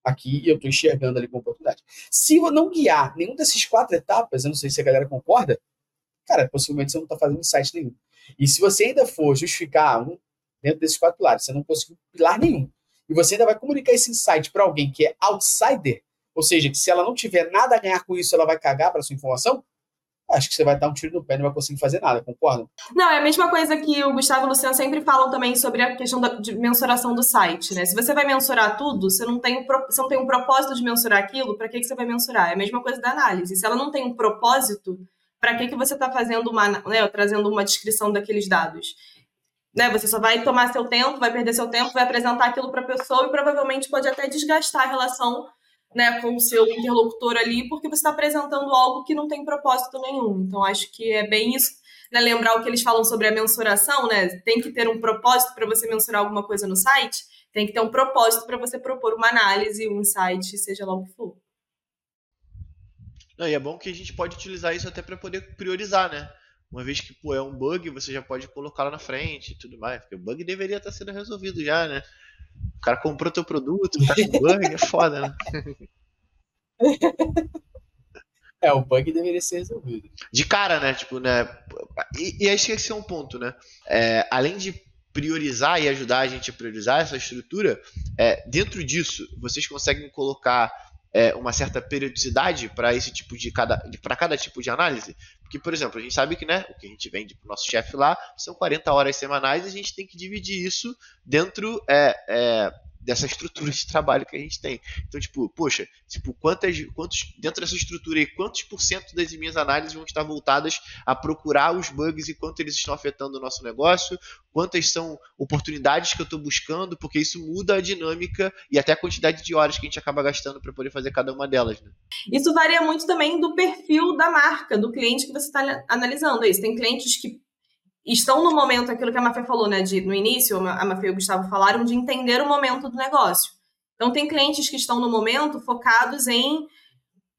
aqui e eu estou enxergando ali como oportunidade. Se eu não guiar nenhum desses quatro etapas, eu não sei se a galera concorda, cara, possivelmente você não está fazendo insight nenhum. E se você ainda for justificar um dentro desses quatro pilares, você não conseguiu pilar nenhum, e você ainda vai comunicar esse insight para alguém que é outsider, ou seja, que se ela não tiver nada a ganhar com isso, ela vai cagar para sua informação, acho que você vai dar um tiro no pé e não vai conseguir fazer nada, concorda? Não, é a mesma coisa que o Gustavo e o Luciano sempre falam também sobre a questão da, de mensuração do site, né? Se você vai mensurar tudo, você não tem, você não tem um propósito de mensurar aquilo, para que, que você vai mensurar? É a mesma coisa da análise. Se ela não tem um propósito, para que, que você está fazendo uma, né, trazendo uma descrição daqueles dados? Né, você só vai tomar seu tempo, vai perder seu tempo, vai apresentar aquilo para a pessoa e provavelmente pode até desgastar a relação né, com o seu interlocutor ali, porque você está apresentando algo que não tem propósito nenhum. Então, acho que é bem isso. Né, lembrar o que eles falam sobre a mensuração, né? Tem que ter um propósito para você mensurar alguma coisa no site, tem que ter um propósito para você propor uma análise, um insight, seja lá o que for. Não, e é bom que a gente pode utilizar isso até para poder priorizar, né? Uma vez que pô, é um bug, você já pode colocar lá na frente e tudo mais. Porque o bug deveria estar sendo resolvido já, né? O cara comprou teu produto, tá com bug, é foda, né? É, o bug deveria ser resolvido. De cara, né? Tipo, né? E, e acho que esse é um ponto, né? É, além de priorizar e ajudar a gente a priorizar essa estrutura, é, dentro disso, vocês conseguem colocar é, uma certa periodicidade para esse tipo de cada para cada tipo de análise? Porque por exemplo a gente sabe que né o que a gente vende para o nosso chefe lá são 40 horas semanais e a gente tem que dividir isso dentro é, é dessa estrutura de trabalho que a gente tem. Então, tipo, poxa, tipo, quantas, quantos, dentro dessa estrutura aí, quantos por cento das minhas análises vão estar voltadas a procurar os bugs e quanto eles estão afetando o nosso negócio, quantas são oportunidades que eu estou buscando, porque isso muda a dinâmica e até a quantidade de horas que a gente acaba gastando para poder fazer cada uma delas. Né? Isso varia muito também do perfil da marca, do cliente que você está analisando. Isso. Tem clientes que estão no momento, aquilo que a Mafê falou, né, de, no início, a Mafê e o Gustavo falaram, de entender o momento do negócio. Então, tem clientes que estão no momento focados em.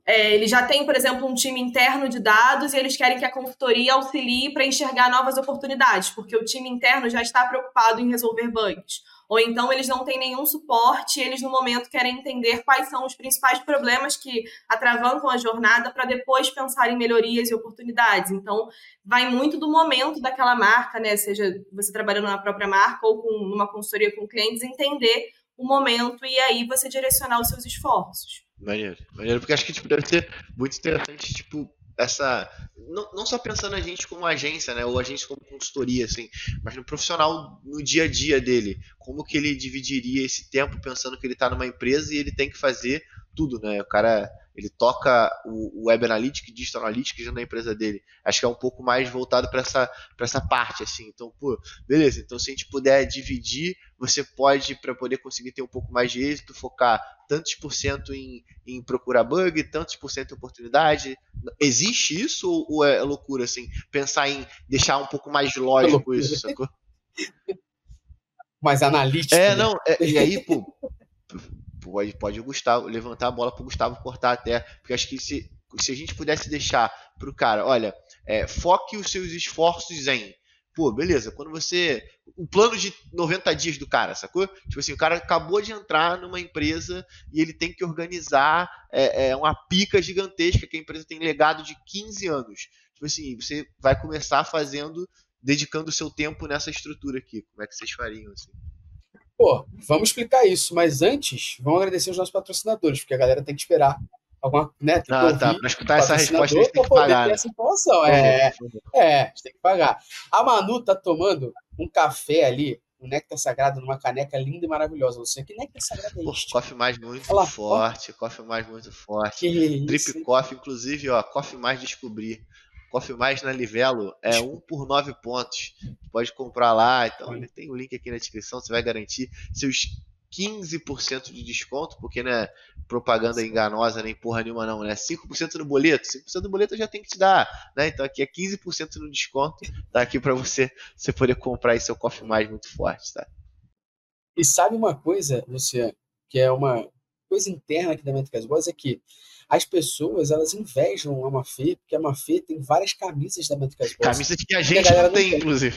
É, eles já têm, por exemplo, um time interno de dados e eles querem que a consultoria auxilie para enxergar novas oportunidades, porque o time interno já está preocupado em resolver bugs ou então eles não têm nenhum suporte, eles no momento querem entender quais são os principais problemas que atravancam a jornada para depois pensar em melhorias e oportunidades. Então, vai muito do momento daquela marca, né? Seja você trabalhando na própria marca ou com uma consultoria com clientes, entender o momento e aí você direcionar os seus esforços. Maneiro, maneiro, porque acho que tipo, deve ser muito interessante, tipo, essa não, não só pensando a gente como agência, né, ou a gente como consultoria, assim, mas no profissional no dia a dia dele, como que ele dividiria esse tempo pensando que ele está numa empresa e ele tem que fazer tudo, né? O cara ele toca o, Web Analytics, Digital Analytics na empresa dele. Acho que é um pouco mais voltado para essa, essa parte, assim. Então, pô, beleza. Então, se a gente puder dividir, você pode, para poder conseguir ter um pouco mais de êxito, focar tantos por cento em, em procurar bug, tantos por cento em oportunidade. Existe isso ou, ou é loucura, assim? Pensar em deixar um pouco mais lógico é isso, sacou? Mais analítico. É, né? não. É, e aí, pô, pode, pode o Gustavo levantar a bola para o Gustavo cortar até, porque acho que se, se a gente pudesse deixar para o cara, olha, é, foque os seus esforços em, pô, beleza, quando você, o plano de 90 dias do cara, sacou? Tipo assim, o cara acabou de entrar numa empresa e ele tem que organizar é, é uma pica gigantesca que a empresa tem legado de 15 anos. Tipo assim, você vai começar fazendo, dedicando o seu tempo nessa estrutura aqui. Como é que vocês fariam assim? Pô, vamos explicar isso, mas antes, vamos agradecer os nossos patrocinadores, porque a galera tem que esperar alguma, né? Tem ah, tá. Para escutar essa resposta, a gente tem que pagar. Né? Essa informação. É, é, a gente tem que pagar. A Manu tá tomando um café ali, um néctar sagrado numa caneca linda e maravilhosa. Você, que néctar sagrado é este? Coffee mais muito Olha forte, ó. coffee mais muito forte. Que Trip isso? Coffee, inclusive, ó, coffee mais descobrir. Coffee Mais na Livelo é um por nove pontos. Pode comprar lá. Então, tem o um link aqui na descrição. Você vai garantir seus 15% de desconto, porque não é propaganda enganosa nem porra nenhuma, não, né? 5% no boleto, 5% do boleto já tem que te dar, né? Então aqui é 15% no desconto, tá aqui para você, você poder comprar aí seu Coffee Mais muito forte, tá? E sabe uma coisa, Luciano, que é uma coisa interna aqui da Métricas Boas, é que as pessoas, elas invejam a Mafê, porque a Mafê tem várias camisas da Métricas Boas. Camisas que a gente que a não, tem, tem, inclusive.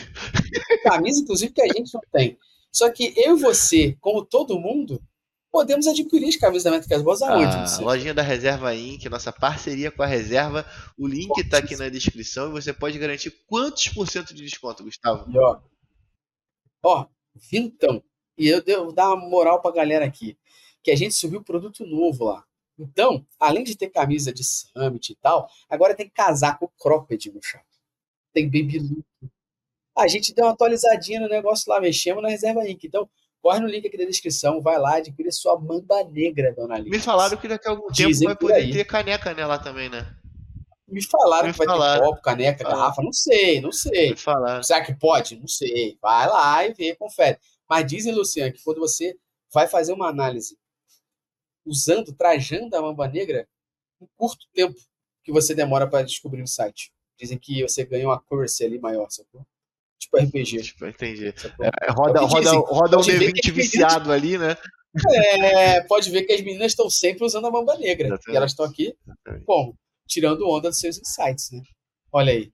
Camisa, inclusive, que a gente não tem. Só que eu e você, como todo mundo, podemos adquirir as camisas da Métricas Boas aonde? A lojinha da Reserva Inc., nossa parceria com a Reserva. O link está aqui na descrição e você pode garantir quantos por cento de desconto, Gustavo? E ó, ó, vintão. E eu devo dar uma moral pra galera aqui. Que a gente subiu produto novo lá. Então, além de ter camisa de Summit e tal, agora tem casaco cropped no chão. Tem baby look, a gente deu uma atualizadinha no negócio lá, mexemos na reserva Inc. Então, corre no link aqui da descrição, vai lá, adquire sua mamba negra, dona Alice. Me falaram que daqui a algum Dizem tempo vai poder ter caneca nela também, né? Me falaram Me que vai falaram. ter copo, caneca, garrafa, não sei, não sei. Me falaram. Será que pode? Não sei. Vai lá e vê, confere. Mas dizem, Luciano, que quando você vai fazer uma análise usando, trajando a mamba negra, um curto tempo que você demora para descobrir o site. Dizem que você ganha uma currency ali maior, sacou? Tipo RPG. Tipo, entendi. É, roda roda, roda um D20 viciado ali, né? É, pode ver que as meninas estão sempre usando a mamba negra. Exatamente. E elas estão aqui, como? Tirando onda dos seus insights, né? Olha aí.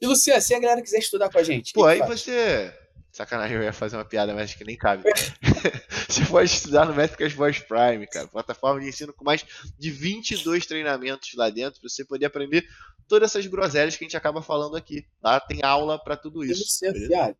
E Luciano, se a galera quiser estudar com a gente. Pô, aí faz? você. Sacanagem, eu ia fazer uma piada, mas acho que nem cabe. você pode estudar no Métricas Voice Prime, cara. Plataforma de ensino com mais de 22 treinamentos lá dentro para você poder aprender todas essas groselhas que a gente acaba falando aqui. Lá tem aula para tudo isso. Certo,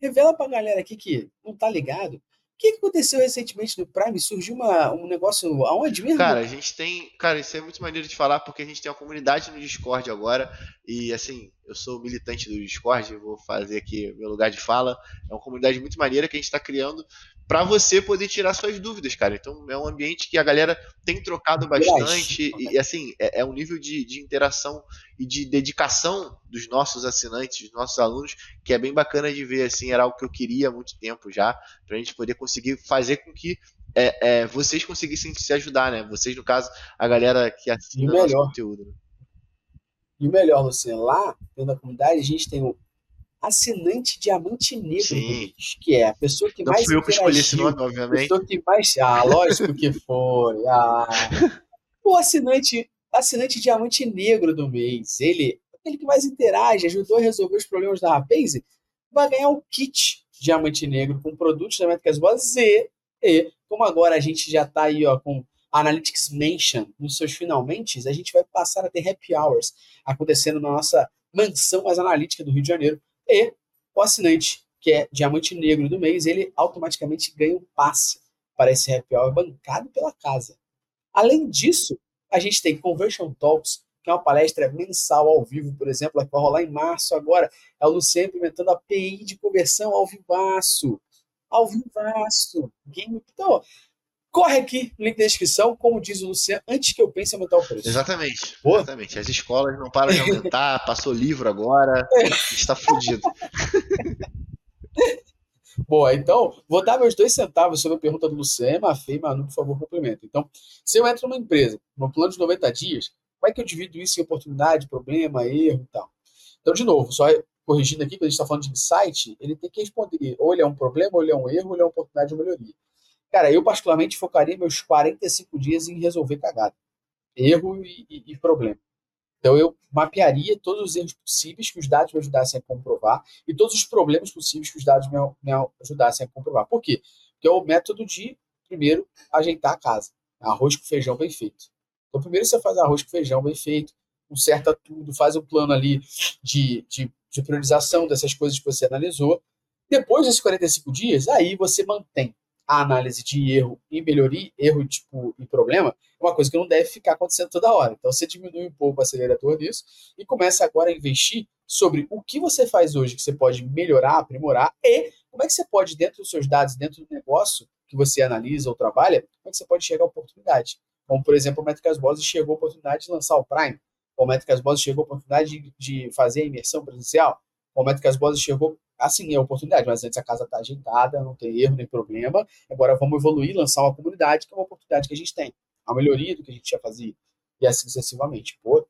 Revela pra galera aqui que não tá ligado. O que aconteceu recentemente no Prime? Surgiu uma, um negócio aonde mesmo? Cara, a gente tem. Cara, isso é muito maneiro de falar porque a gente tem uma comunidade no Discord agora. E assim, eu sou militante do Discord, vou fazer aqui meu lugar de fala. É uma comunidade muito maneira que a gente está criando para você poder tirar suas dúvidas, cara. Então é um ambiente que a galera tem trocado bastante e, e assim é, é, um nível de, de, interação e de dedicação dos nossos assinantes, dos nossos alunos, que é bem bacana de ver. Assim, era algo que eu queria há muito tempo já, para a gente poder conseguir fazer com que é, é, vocês conseguissem se ajudar, né? Vocês, no caso, a galera que assina o nosso conteúdo. Né? E o melhor, Luciano, lá dentro da comunidade a gente tem o assinante diamante negro que é a pessoa que Não mais fui eu que escolhi esse nome, obviamente. A pessoa que mais, ah, lógico que foi. Ah. O assinante, assinante diamante negro do mês, ele, aquele que mais interage, ajudou a resolver os problemas da Rapaze, vai ganhar o kit diamante negro com produtos da Métricas Boas e, e como agora a gente já está aí ó, com Analytics Mansion nos seus finalmente, a gente vai passar a ter happy hours acontecendo na nossa mansão mais analítica do Rio de Janeiro, e o assinante, que é diamante negro do mês, ele automaticamente ganha um passe para esse happy hour bancado pela casa. Além disso, a gente tem Conversion Talks, que é uma palestra mensal ao vivo, por exemplo, que vai rolar em março agora. É o Luciano implementando a API de conversão ao vivaço. Ao vivaço. Game... Então, corre aqui no link da descrição, como diz o Luciano, antes que eu pense em aumentar o preço. Exatamente. Exatamente. As escolas não param de aumentar, passou livro agora, está fudido. Boa, então, vou dar meus dois centavos sobre a pergunta do Luciano, Mafê e Manu, por favor, complemento. Então, se eu entro numa empresa, no plano de 90 dias, como é que eu divido isso em oportunidade, problema, erro e tal? Então, de novo, só corrigindo aqui, quando a gente está falando de insight, ele tem que responder, ou ele é um problema, ou ele é um erro, ou ele é uma oportunidade de melhoria. Cara, eu particularmente focaria meus 45 dias em resolver cagada. Erro e, e, e problema. Então eu mapearia todos os erros possíveis que os dados me ajudassem a comprovar e todos os problemas possíveis que os dados me, me ajudassem a comprovar. Por quê? Porque é o método de, primeiro, ajeitar a casa. Arroz com feijão bem feito. Então, primeiro você faz arroz com feijão bem feito, conserta tudo, faz um plano ali de, de, de priorização dessas coisas que você analisou. Depois desses 45 dias, aí você mantém a análise de erro e melhoria, erro tipo, e problema, é uma coisa que não deve ficar acontecendo toda hora. Então você diminui um pouco o acelerador disso e começa agora a investir sobre o que você faz hoje que você pode melhorar, aprimorar e como é que você pode, dentro dos seus dados, dentro do negócio que você analisa ou trabalha, como é que você pode chegar a oportunidade. Como, por exemplo, o Métricas Boss chegou a oportunidade de lançar o Prime, o Métricas Boss chegou a oportunidade de, de fazer a imersão presencial, o Métricas Boss chegou assim, é a oportunidade, mas antes a casa está ajeitada, não tem erro nem problema. Agora vamos evoluir, lançar uma comunidade, que é uma oportunidade que a gente tem. A melhoria do que a gente já fazia. E assim sucessivamente. Pô, não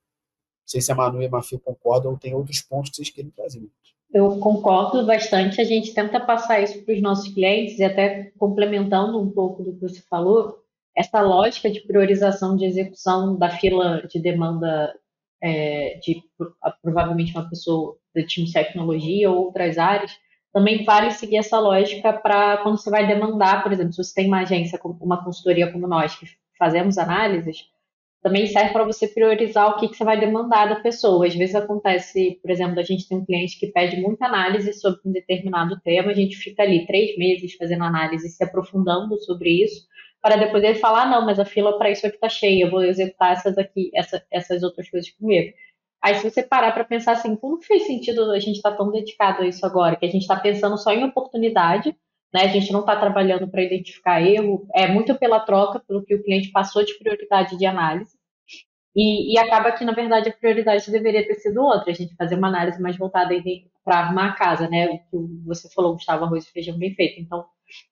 sei se a Manu e a Mafia concordam ou tem outros pontos que vocês querem trazer. Eu concordo bastante. A gente tenta passar isso para os nossos clientes e até complementando um pouco do que você falou, essa lógica de priorização de execução da fila de demanda é, de provavelmente uma pessoa do time de tecnologia ou outras áreas, também vale seguir essa lógica para quando você vai demandar, por exemplo, se você tem uma agência, uma consultoria como nós, que fazemos análises, também serve para você priorizar o que, que você vai demandar da pessoa. Às vezes acontece, por exemplo, a gente tem um cliente que pede muita análise sobre um determinado tema, a gente fica ali três meses fazendo análise, se aprofundando sobre isso, para depois ele falar, ah, não, mas a fila para isso aqui está cheia, eu vou executar essas aqui, essa, essas outras coisas primeiro. Aí se você parar para pensar assim, como fez sentido a gente estar tá tão dedicado a isso agora, que a gente está pensando só em oportunidade, né? A gente não está trabalhando para identificar erro, é muito pela troca, pelo que o cliente passou de prioridade de análise. E, e acaba que, na verdade, a prioridade deveria ter sido outra, a gente fazer uma análise mais voltada para arrumar a casa, né? O que você falou, Gustavo, arroz e feijão bem feito. Então,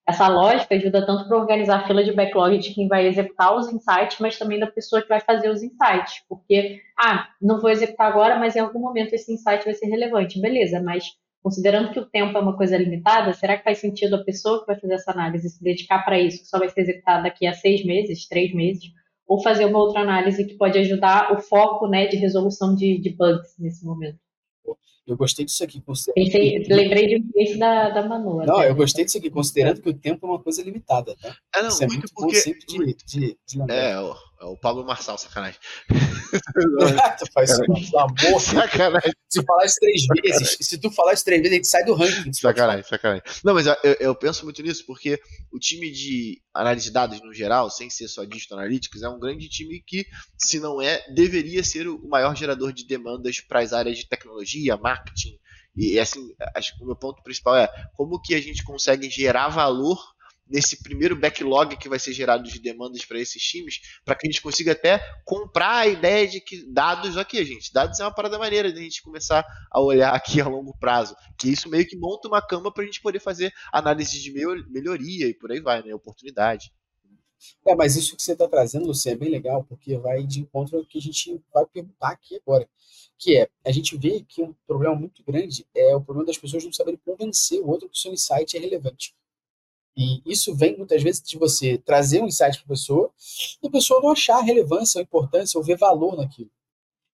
essa lógica ajuda tanto para organizar a fila de backlog de quem vai executar os insights, mas também da pessoa que vai fazer os insights. Porque, ah, não vou executar agora, mas em algum momento esse insight vai ser relevante. Beleza, mas considerando que o tempo é uma coisa limitada, será que faz sentido a pessoa que vai fazer essa análise se dedicar para isso, que só vai ser executada daqui a seis meses, três meses, ou fazer uma outra análise que pode ajudar o foco né, de resolução de, de bugs nesse momento? Eu gostei disso aqui. Pensei, lembrei de um texto da, da Manu. Não, eu gostei disso aqui, considerando que o tempo é uma coisa limitada, tá? É, não, Isso é muito, muito porque... bom sempre de, de, de É, é o Pablo Marçal, sacanagem. tu faz isso, pelo amor Sacanagem. Se falar isso três vezes, se tu falar isso três vezes, a gente sai do ranking. Sacanagem, sacanagem. Não, mas eu, eu penso muito nisso porque o time de análise de dados no geral, sem ser só Digital Analytics, é um grande time que, se não é, deveria ser o maior gerador de demandas para as áreas de tecnologia, marketing, e assim, acho que o meu ponto principal é como que a gente consegue gerar valor nesse primeiro backlog que vai ser gerado de demandas para esses times, para que a gente consiga até comprar a ideia de que dados, aqui, gente, dados é uma parada maneira de a gente começar a olhar aqui a longo prazo, que isso meio que monta uma cama para a gente poder fazer análise de melhoria e por aí vai, né, oportunidade. É, mas isso que você está trazendo, Luciano, é bem legal, porque vai de encontro ao que a gente vai perguntar aqui agora que é, a gente vê que um problema muito grande é o problema das pessoas não saberem convencer o outro que o seu insight é relevante. E isso vem muitas vezes de você trazer um insight para a pessoa e a pessoa não achar relevância ou importância ou ver valor naquilo.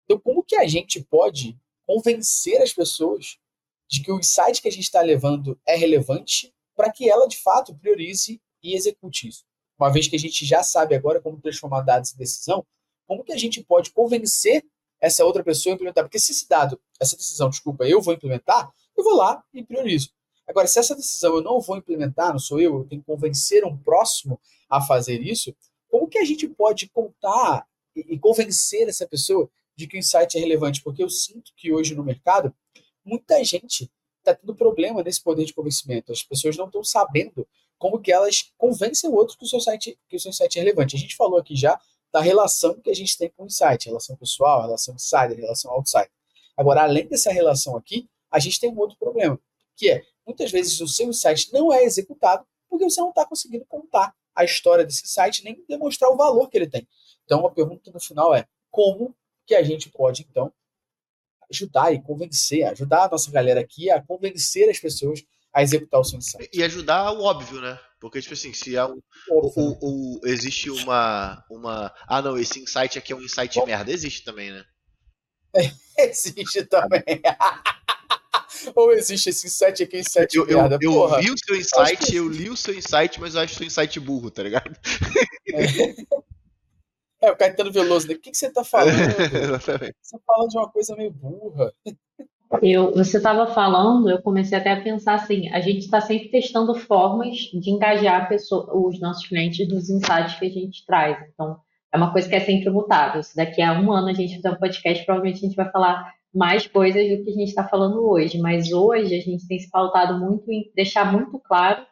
Então, como que a gente pode convencer as pessoas de que o insight que a gente está levando é relevante para que ela, de fato, priorize e execute isso? Uma vez que a gente já sabe agora como transformar dados em decisão, como que a gente pode convencer essa outra pessoa implementar. Porque se esse dado, essa decisão, desculpa, eu vou implementar, eu vou lá e priorizo. Agora, se essa decisão eu não vou implementar, não sou eu, eu tenho que convencer um próximo a fazer isso, como que a gente pode contar e, convencer essa pessoa de que o insight é relevante? Porque eu sinto que hoje no mercado, muita gente está tendo problema nesse poder de convencimento. As pessoas não estão sabendo como que elas convencem o outro que o seu site, que o seu site é relevante. A gente falou aqui já da relação que a gente tem com o insight, relação pessoal, relação insider, relação outsider. Agora, além dessa relação aqui, a gente tem um outro problema, que é, muitas vezes o seu insight não é executado porque você não está conseguindo contar a história desse site, nem demonstrar o valor que ele tem. Então, a pergunta no final é, como que a gente pode, então, ajudar e convencer, ajudar a nossa galera aqui a convencer as pessoas a executar o seu insight. E ajudar o óbvio, né? Porque, tipo assim, se há um, o, o, existe uma, uma. Ah, não, esse insight aqui é um insight Bom, merda. Existe também, né? existe também. Ou existe esse insight aqui, insight eu, merda. Eu, eu vi o seu insight, que... eu li o seu insight, mas eu acho o seu insight burro, tá ligado? É, é o Caetano Veloso, né? O que, que você tá falando? Exatamente. Você fala de uma coisa meio burra. Eu, você estava falando, eu comecei até a pensar assim, a gente está sempre testando formas de engajar pessoa, os nossos clientes nos insights que a gente traz. Então, é uma coisa que é sempre mutável. Se daqui a um ano a gente fizer um podcast, provavelmente a gente vai falar mais coisas do que a gente está falando hoje. Mas hoje a gente tem se pautado muito em deixar muito claro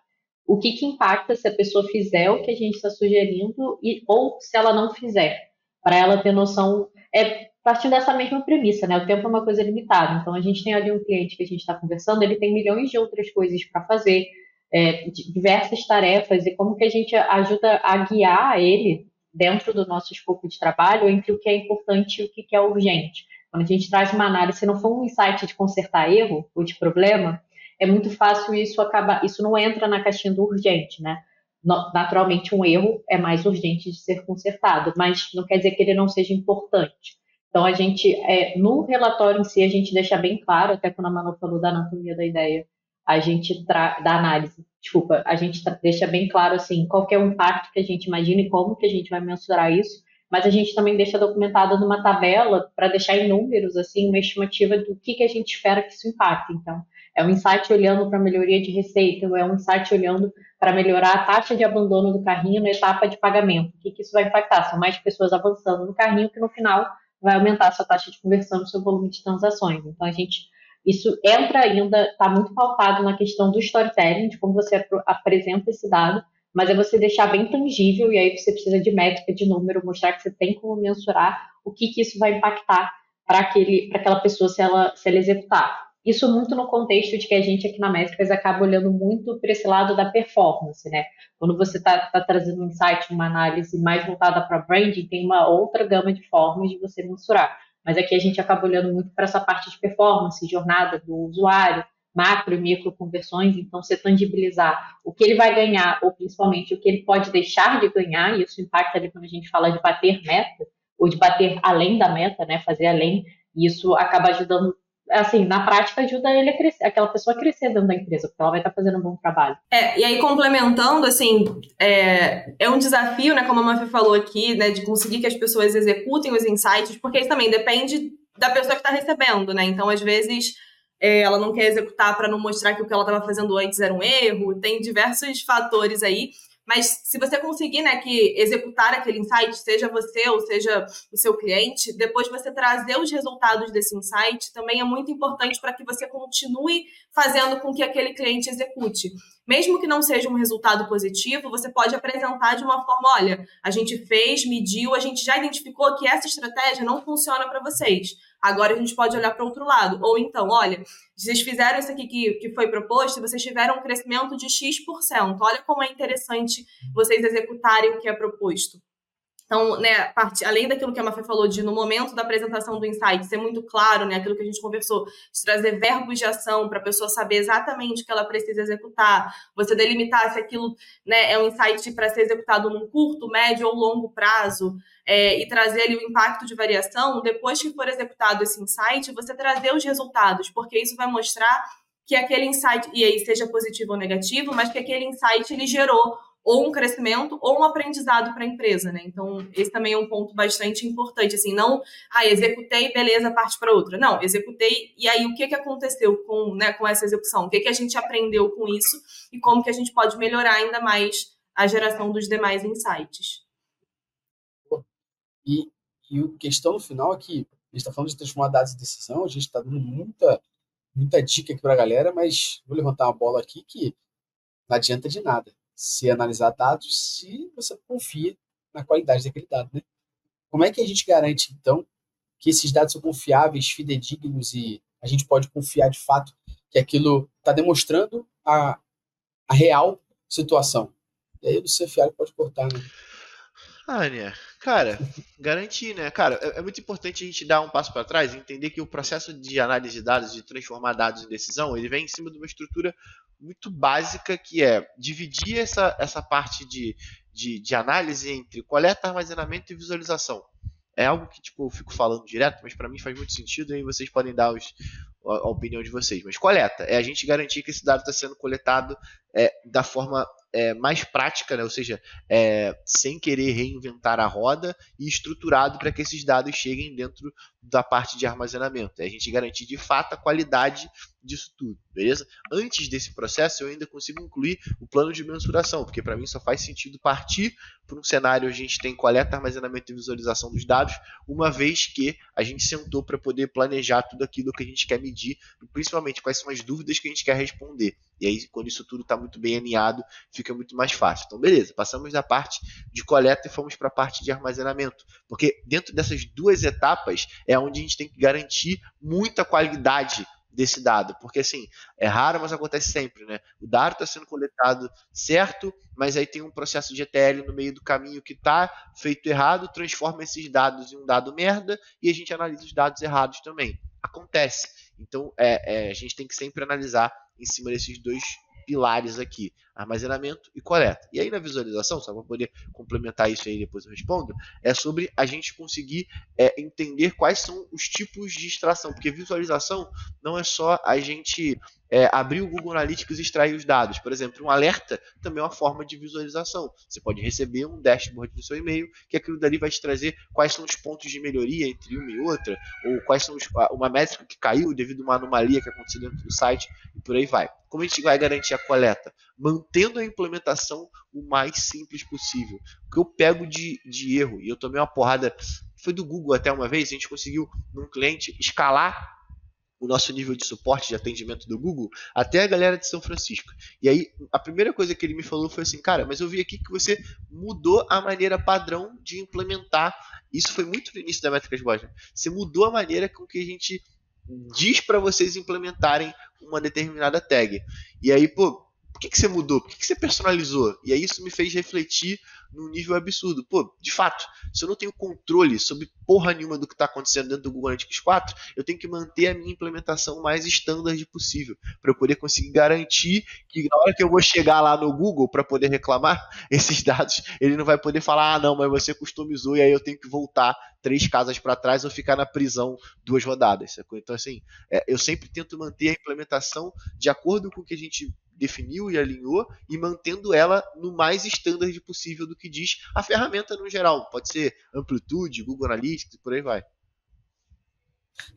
o que, que impacta se a pessoa fizer o que a gente está sugerindo e, ou se ela não fizer, para ela ter noção. É partindo dessa mesma premissa, né? O tempo é uma coisa limitada. Então, a gente tem ali um cliente que a gente está conversando, ele tem milhões de outras coisas para fazer, é, diversas tarefas, e como que a gente ajuda a guiar ele dentro do nosso escopo de trabalho entre o que é importante e o que é urgente. Quando a gente traz uma análise, se não for um insight de consertar erro ou de problema, é muito fácil isso acabar, isso não entra na caixinha do urgente, né? Naturalmente, um erro é mais urgente de ser consertado, mas não quer dizer que ele não seja importante. Então, a gente, é, no relatório em si, a gente deixa bem claro, até quando a Manu falou da anatomia da ideia, a gente da análise, desculpa, a gente deixa bem claro assim qual é o impacto que a gente imagina e como que a gente vai mensurar isso, mas a gente também deixa documentado numa tabela para deixar em números assim uma estimativa do que, que a gente espera que isso impacte. Então, é um insight olhando para melhoria de receita, é um insight olhando para melhorar a taxa de abandono do carrinho na etapa de pagamento. O que, que isso vai impactar? São mais pessoas avançando no carrinho que no final vai aumentar a sua taxa de conversão, o seu volume de transações. Então, a gente isso entra ainda, está muito pautado na questão do storytelling, de como você apresenta esse dado, mas é você deixar bem tangível, e aí você precisa de métrica, de número, mostrar que você tem como mensurar o que, que isso vai impactar para aquela pessoa se ela, se ela executar. Isso muito no contexto de que a gente aqui na Métricas acaba olhando muito para esse lado da performance, né? Quando você está tá trazendo um insight, uma análise mais voltada para branding, tem uma outra gama de formas de você mensurar. Mas aqui a gente acaba olhando muito para essa parte de performance, jornada do usuário, macro e micro conversões, então você tangibilizar o que ele vai ganhar, ou principalmente o que ele pode deixar de ganhar, e isso impacta ali quando a gente fala de bater meta, ou de bater além da meta, né, fazer além, e isso acaba ajudando assim, na prática ajuda ele a crescer, aquela pessoa a crescer dentro da empresa, porque ela vai estar fazendo um bom trabalho. É, e aí complementando, assim, é, é um desafio, né, como a Mafi falou aqui, né, de conseguir que as pessoas executem os insights, porque isso também depende da pessoa que está recebendo, né, então às vezes é, ela não quer executar para não mostrar que o que ela estava fazendo antes era um erro, tem diversos fatores aí, mas se você conseguir, né, que executar aquele insight, seja você ou seja o seu cliente, depois você trazer os resultados desse insight também é muito importante para que você continue fazendo com que aquele cliente execute. Mesmo que não seja um resultado positivo, você pode apresentar de uma forma, olha, a gente fez, mediu, a gente já identificou que essa estratégia não funciona para vocês. Agora a gente pode olhar para outro lado. Ou então, olha, vocês fizeram isso aqui que, que foi proposto, vocês tiveram um crescimento de X%. Olha como é interessante vocês executarem o que é proposto. Então, né, parte, além daquilo que a Mafê falou de no momento da apresentação do insight ser muito claro, né, aquilo que a gente conversou, de trazer verbos de ação para a pessoa saber exatamente o que ela precisa executar, você delimitar se aquilo né, é um insight para ser executado num curto, médio ou longo prazo, é, e trazer ali o impacto de variação, depois que for executado esse insight, você trazer os resultados, porque isso vai mostrar que aquele insight, e aí seja positivo ou negativo, mas que aquele insight ele gerou ou um crescimento ou um aprendizado para a empresa, né? Então, esse também é um ponto bastante importante, assim, não, ah, executei, beleza, parte para outra. Não, executei, e aí o que, que aconteceu com, né, com essa execução? O que, que a gente aprendeu com isso e como que a gente pode melhorar ainda mais a geração dos demais insights. E, e a questão final é a gente está falando de transformar dados em decisão, a gente está dando muita, muita dica aqui para a galera, mas vou levantar uma bola aqui que não adianta de nada se analisar dados se você confia na qualidade daquele dado, né? Como é que a gente garante, então, que esses dados são confiáveis, fidedignos e a gente pode confiar de fato que aquilo está demonstrando a, a real situação? E aí o Luciano pode cortar, né? Ania, cara, garantir, né? Cara, é, é, muito importante a gente dar um passo para trás e entender que o processo de análise de dados, de transformar dados em decisão, ele vem em cima de uma estrutura muito básica que é dividir essa, essa parte de, de, de análise entre coleta, armazenamento e visualização. É algo que tipo, eu fico falando direto, mas para mim faz muito sentido e aí vocês podem dar os, a, opinião de vocês. Mas coleta é a gente garantir que esse dado está sendo coletado é, da forma é, mais prática, né? ou seja, é, sem querer reinventar a roda e estruturado para que esses dados cheguem dentro da parte de armazenamento. É a gente garantir de fato a qualidade disso tudo, beleza? Antes desse processo, eu ainda consigo incluir o plano de mensuração, porque para mim só faz sentido partir para um cenário onde a gente tem coleta, armazenamento e visualização dos dados, uma vez que a gente sentou para poder planejar tudo aquilo que a gente quer medir, principalmente quais são as dúvidas que a gente quer responder. E aí, quando isso tudo está muito bem alinhado, fica muito mais fácil. Então, beleza, passamos da parte de coleta e fomos para a parte de armazenamento. Porque dentro dessas duas etapas é onde a gente tem que garantir muita qualidade desse dado. Porque assim, é raro, mas acontece sempre, né? O dado está sendo coletado certo, mas aí tem um processo de ETL no meio do caminho que está feito errado, transforma esses dados em um dado merda e a gente analisa os dados errados também. Acontece. Então é, é, a gente tem que sempre analisar em cima desses dois pilares aqui, armazenamento e coleta. E aí na visualização, só para poder complementar isso aí depois eu respondo, é sobre a gente conseguir é, entender quais são os tipos de extração, porque visualização não é só a gente é, abrir o Google Analytics e extrair os dados. Por exemplo, um alerta também é uma forma de visualização. Você pode receber um dashboard no seu e-mail, que aquilo dali vai te trazer quais são os pontos de melhoria entre uma e outra, ou quais são os, uma métrica que caiu devido a uma anomalia que aconteceu dentro do site, e por aí vai. Como a gente vai garantir a coleta? Mantendo a implementação o mais simples possível. O que eu pego de, de erro, e eu tomei uma porrada, foi do Google até uma vez, a gente conseguiu, num cliente, escalar o nosso nível de suporte de atendimento do Google até a galera de São Francisco. E aí, a primeira coisa que ele me falou foi assim, cara, mas eu vi aqui que você mudou a maneira padrão de implementar. Isso foi muito no início da Métricas Boss. Né? Você mudou a maneira com que a gente diz para vocês implementarem uma determinada tag. E aí, pô, por que, que você mudou? Por que, que você personalizou? E aí isso me fez refletir num nível absurdo. Pô, de fato, se eu não tenho controle sobre porra nenhuma do que está acontecendo dentro do Google Analytics 4, eu tenho que manter a minha implementação mais standard possível, para eu poder conseguir garantir que na hora que eu vou chegar lá no Google para poder reclamar esses dados, ele não vai poder falar, ah, não, mas você customizou e aí eu tenho que voltar três casas para trás ou ficar na prisão duas rodadas. Então, assim, é, eu sempre tento manter a implementação de acordo com o que a gente definiu e alinhou e mantendo ela no mais standard possível do que diz a ferramenta no geral. Pode ser Amplitude, Google Analytics por aí vai.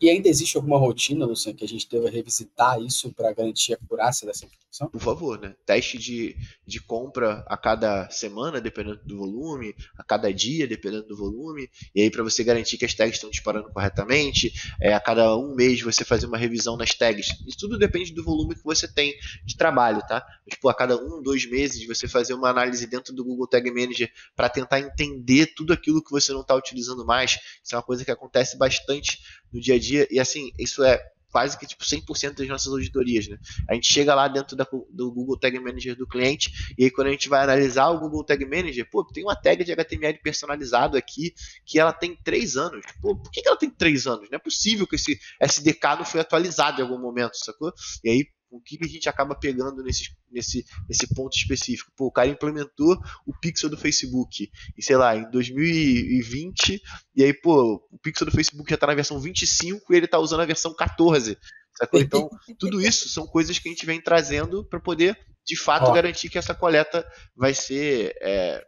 E ainda existe alguma rotina, Luciano, que a gente deva revisitar isso para garantir a acurácia dessa informação? Por favor, né? Teste de, de compra a cada semana, dependendo do volume, a cada dia, dependendo do volume, e aí para você garantir que as tags estão disparando corretamente, é, a cada um mês você fazer uma revisão nas tags. Isso tudo depende do volume que você tem de trabalho, tá? Tipo, a cada um, dois meses você fazer uma análise dentro do Google Tag Manager para tentar entender tudo aquilo que você não está utilizando mais. Isso é uma coisa que acontece bastante no dia a dia, e assim, isso é quase que tipo 100% das nossas auditorias, né? A gente chega lá dentro da, do Google Tag Manager do cliente e aí quando a gente vai analisar o Google Tag Manager, pô, tem uma tag de HTML personalizado aqui que ela tem 3 anos. Pô, por que, que ela tem 3 anos? Não é possível que esse SDK não foi atualizado em algum momento, sacou? E aí o que a gente acaba pegando nesse, nesse, nesse ponto específico? Pô, o cara implementou o pixel do Facebook, e sei lá, em 2020, e aí, pô, o pixel do Facebook já está na versão 25 e ele está usando a versão 14. Sacou? Então, tudo isso são coisas que a gente vem trazendo para poder, de fato, Ó. garantir que essa coleta vai ser é,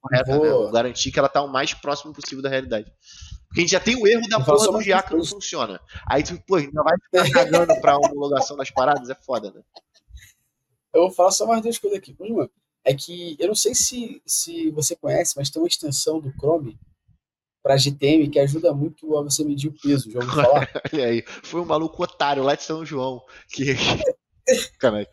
correta, né? garantir que ela está o mais próximo possível da realidade. Porque a gente já tem o erro da porra do GA que não funciona. Aí tu, pô, ainda vai ficar cagando pra homologação das paradas, é foda, né? Eu vou falar só mais duas coisas aqui. Uma é que eu não sei se, se você conhece, mas tem uma extensão do Chrome para GTM que ajuda muito a você medir o peso. Já ouviu falar? Olha aí, foi um maluco otário lá de São João que Caralho.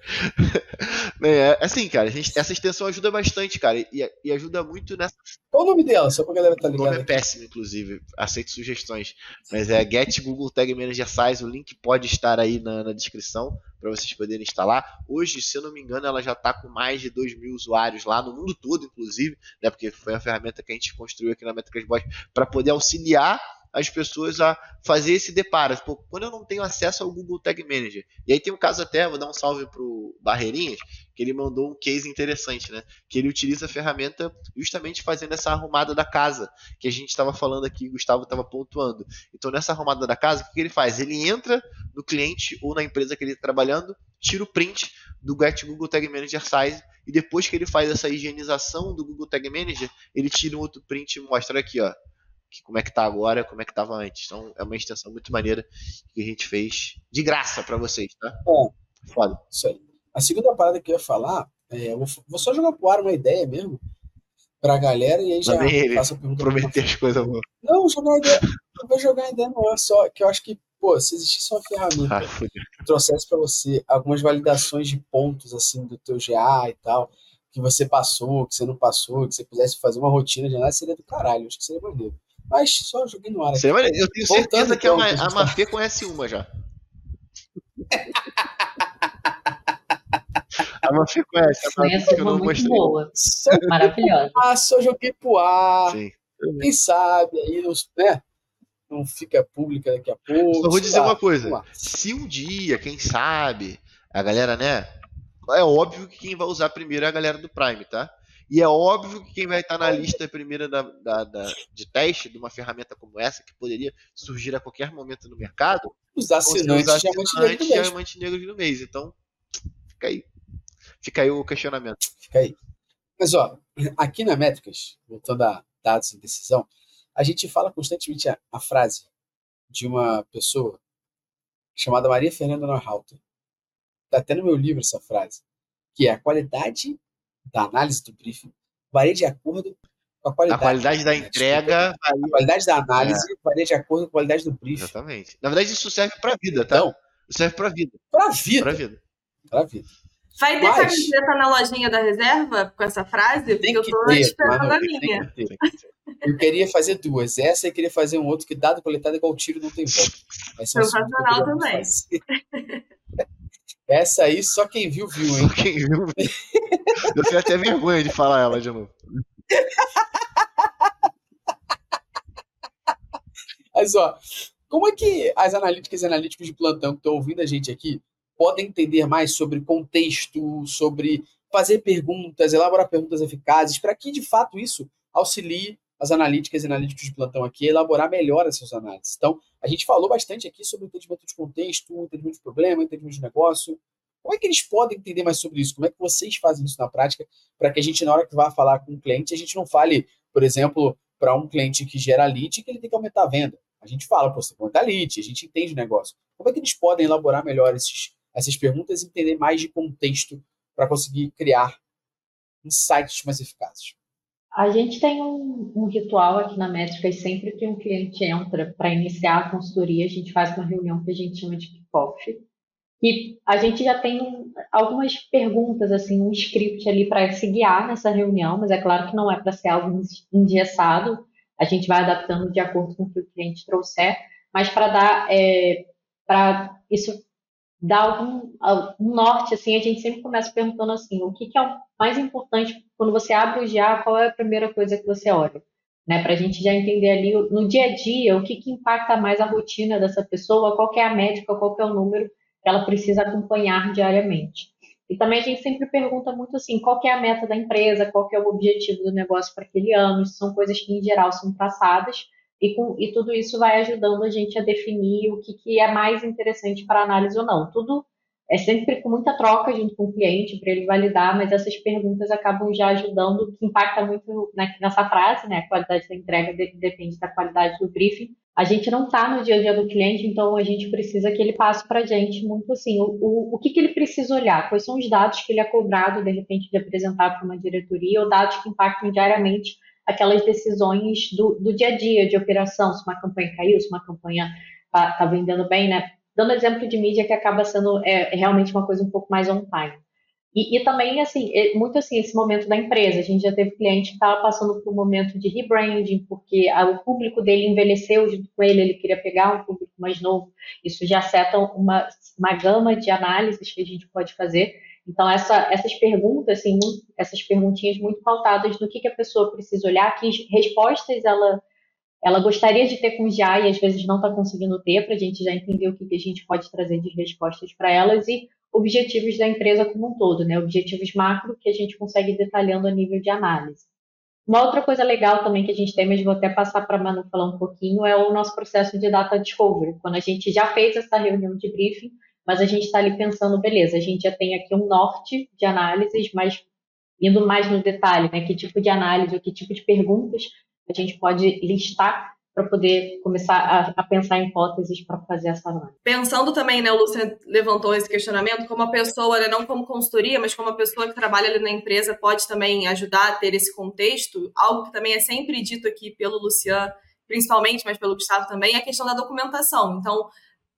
Bem, é, assim, cara, gente, essa extensão ajuda bastante, cara, e, e, ajuda muito nessa. Qual o nome dela? Só pra galera tá ligada. O nome é péssimo, inclusive. Aceito sugestões. Mas é Get Google Tag Manager Size. O link pode estar aí na, na descrição para vocês poderem instalar. Hoje, se eu não me engano, ela já está com mais de 2 mil usuários lá no mundo todo, inclusive, né? Porque foi a ferramenta que a gente construiu aqui na Métricas Boss para poder auxiliar as pessoas a fazer esse deparo. Pô, quando eu não tenho acesso ao Google Tag Manager. E aí tem um caso até, vou dar um salve pro Barreirinhas, que ele mandou um case interessante, né? Que ele utiliza a ferramenta justamente fazendo essa arrumada da casa, que a gente estava falando aqui, Gustavo estava pontuando. Então, nessa arrumada da casa, o que ele faz? Ele entra no cliente ou na empresa que ele está trabalhando, tira o print do Get Google Tag Manager Size e depois que ele faz essa higienização do Google Tag Manager, ele tira um outro print e mostra aqui, ó, como é que tá agora, como é que tava antes. Então é uma extensão muito maneira que a gente fez de graça para vocês, tá? Bom, foda. Isso aí. A segunda parada que eu ia falar, é, eu vou, só jogar pro ar uma ideia mesmo pra galera e aí já faço a pergunta. Prometer as coisas boas. Não, jogar ideia, eu vou jogar ideia não é só, que eu acho que, pô, se existisse uma ferramenta ah, que trouxesse para você algumas validações de pontos, assim, do teu GA e tal, que você passou, que você não passou, que você quisesse fazer uma rotina de análise, seria do caralho, acho que seria maneiro. Mas só joguei no ar aqui. Eu tenho certeza que a, a Mafê conhece uma já. a Mafê conhece, a Mafê que eu não mostrei. Boa. Só, Maravilhosa. Ah, só joguei pro ar. Sim. Quem sabe aí, né? Não fica pública daqui a pouco. Só vou dizer lá, uma coisa. Se um dia, quem sabe, a galera, né? É óbvio que quem vai usar primeiro é a galera do Prime, tá? E é óbvio que quem vai estar na lista primeira da, da, da, de teste de uma ferramenta como essa, que poderia surgir a qualquer momento no mercado, os assinantes, os assinantes diamante negro no mês. Então, fica aí. Fica aí o questionamento. Fica aí. Mas, ó, aqui na Métricas, voltando a dados e decisão, a gente fala constantemente a, a frase de uma pessoa chamada Maria Fernanda Norhalter. Está até no meu livro essa frase, que é a qualidade da análise do briefing varia de acordo com a qualidade. A qualidade da né? entrega. A qualidade da análise é. varia de acordo com a qualidade do briefing. Exatamente. Na verdade, isso serve para a vida, tá? Então, isso serve para a vida. Para a vida. Para a vida. Para vida. Vai ter Mas, camiseta na lojinha da reserva com essa frase? Porque eu tô ter, esperando a minha. Eu queria fazer duas. Essa eu queria fazer um outro que dado coletado igual tiro não tem volta. Sensacional também. Essa aí só quem viu, viu, hein? Só quem viu, viu. Eu tenho até vergonha de falar ela de novo. Mas, ó, como é que as analíticas e analíticos de plantão que estão ouvindo a gente aqui podem entender mais sobre contexto, sobre fazer perguntas, elaborar perguntas eficazes, para que, de fato, isso auxilie as analíticas e analíticos de plantão aqui elaborar melhor as suas análises. Então, a gente falou bastante aqui sobre o entendimento de contexto, entendimento de problema, entendimento de negócio. Como é que eles podem entender mais sobre isso? Como é que vocês fazem isso na prática para que a gente, na hora que vá falar com o cliente, a gente não fale, por exemplo, para um cliente que gera lead que ele tem que aumentar a venda. A gente fala, pô, você aumentar lead, a gente entende o negócio. Como é que eles podem elaborar melhor esses, essas perguntas e entender mais de contexto para conseguir criar insights mais eficazes? A gente tem um, um ritual aqui na Métrica e sempre que um cliente entra para iniciar a consultoria, a gente faz uma reunião que a gente chama de kickoff. E a gente já tem algumas perguntas, assim, um script ali para se guiar nessa reunião, mas é claro que não é para ser algo engessado, a gente vai adaptando de acordo com o que o cliente trouxer, mas para dar, é, para isso dar algum, algum norte, assim, a gente sempre começa perguntando assim, o que, que é o mais importante quando você abre o GA, qual é a primeira coisa que você olha? Né, para a gente já entender ali no dia a dia o que, que impacta mais a rotina dessa pessoa, qual é a médica, qual é o número que ela precisa acompanhar diariamente. E também a gente sempre pergunta muito assim, qual é a meta da empresa, qual é o objetivo do negócio para aquele ano, isso são coisas que em geral são traçadas, e, com, e tudo isso vai ajudando a gente a definir o que, que é mais interessante para análise ou não. Tudo é sempre com muita troca junto com o cliente para ele validar, mas essas perguntas acabam já ajudando, que impacta muito né, nessa frase, né? A qualidade da entrega depende da qualidade do briefing. A gente não está no dia a dia do cliente, então a gente precisa que ele passe para a gente muito assim, o, o, o que, que ele precisa olhar, quais são os dados que ele é cobrado, de repente, de apresentar para uma diretoria, ou dados que impactam diariamente aquelas decisões do, do dia a dia de operação, se uma campanha caiu, se uma campanha está tá vendendo bem, né? Dando exemplo de mídia que acaba sendo é, realmente uma coisa um pouco mais on time. E, e, também, assim, é muito assim, esse momento da empresa. A gente já teve cliente que estava passando por um momento de rebranding, porque a, o público dele envelheceu junto com ele, ele queria pegar um público mais novo. Isso já seta uma, uma gama de análises que a gente pode fazer então, essa, essas perguntas, assim, essas perguntinhas muito pautadas no que, que a pessoa precisa olhar, que respostas ela, ela gostaria de ter com já e às vezes não está conseguindo ter, para a gente já entender o que, que a gente pode trazer de respostas para elas e objetivos da empresa como um todo, né? Objetivos macro que a gente consegue detalhando a nível de análise. Uma outra coisa legal também que a gente tem, mas vou até passar para a Manu falar um pouquinho, é o nosso processo de data discovery. Quando a gente já fez essa reunião de briefing, mas a gente está ali pensando, beleza, a gente já tem aqui um norte de análises, mas indo mais no detalhe, né? Que tipo de análise, que tipo de perguntas a gente pode listar para poder começar a, a, pensar em hipóteses para fazer essa análise. Pensando também, né, o Luciano levantou esse questionamento, como a pessoa, né, não como consultoria, mas como a pessoa que trabalha ali na empresa pode também ajudar a ter esse contexto, algo que também é sempre dito aqui pelo Luciano, principalmente, mas pelo Gustavo também, é a questão da documentação. Então,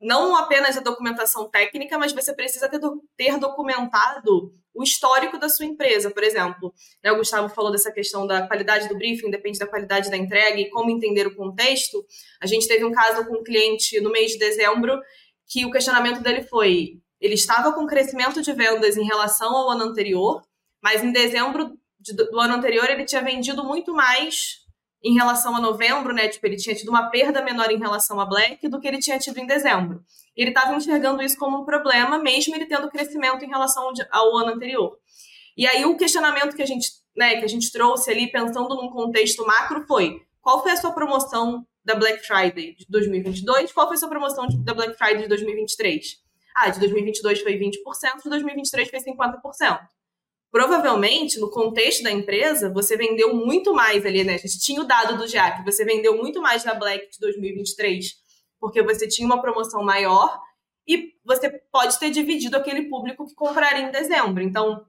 não apenas a documentação técnica, mas você precisa ter, ter documentado o histórico da sua empresa, por exemplo. Né, o Gustavo falou dessa questão da qualidade do briefing, depende da qualidade da entrega e como entender o contexto. A gente teve um caso com um cliente no mês de dezembro que o questionamento dele foi: ele estava com crescimento de vendas em relação ao ano anterior, mas em dezembro do ano anterior ele tinha vendido muito mais em relação a novembro, né? Tipo, ele tinha tido uma perda menor em relação a Black do que ele tinha tido em dezembro. Ele estava enxergando isso como um problema, mesmo ele tendo crescimento em relação ao ano anterior. E aí o questionamento que a gente, né, que a gente trouxe ali, pensando num contexto macro, foi: qual foi a sua promoção da Black Friday de 2022? Qual foi a sua promoção da Black Friday de 2023? Ah, de 2022 foi 20%, de 2023 foi 50% provavelmente, no contexto da empresa, você vendeu muito mais ali, né? A gente tinha o dado do JAC, você vendeu muito mais na Black de 2023, porque você tinha uma promoção maior e você pode ter dividido aquele público que compraria em dezembro. Então,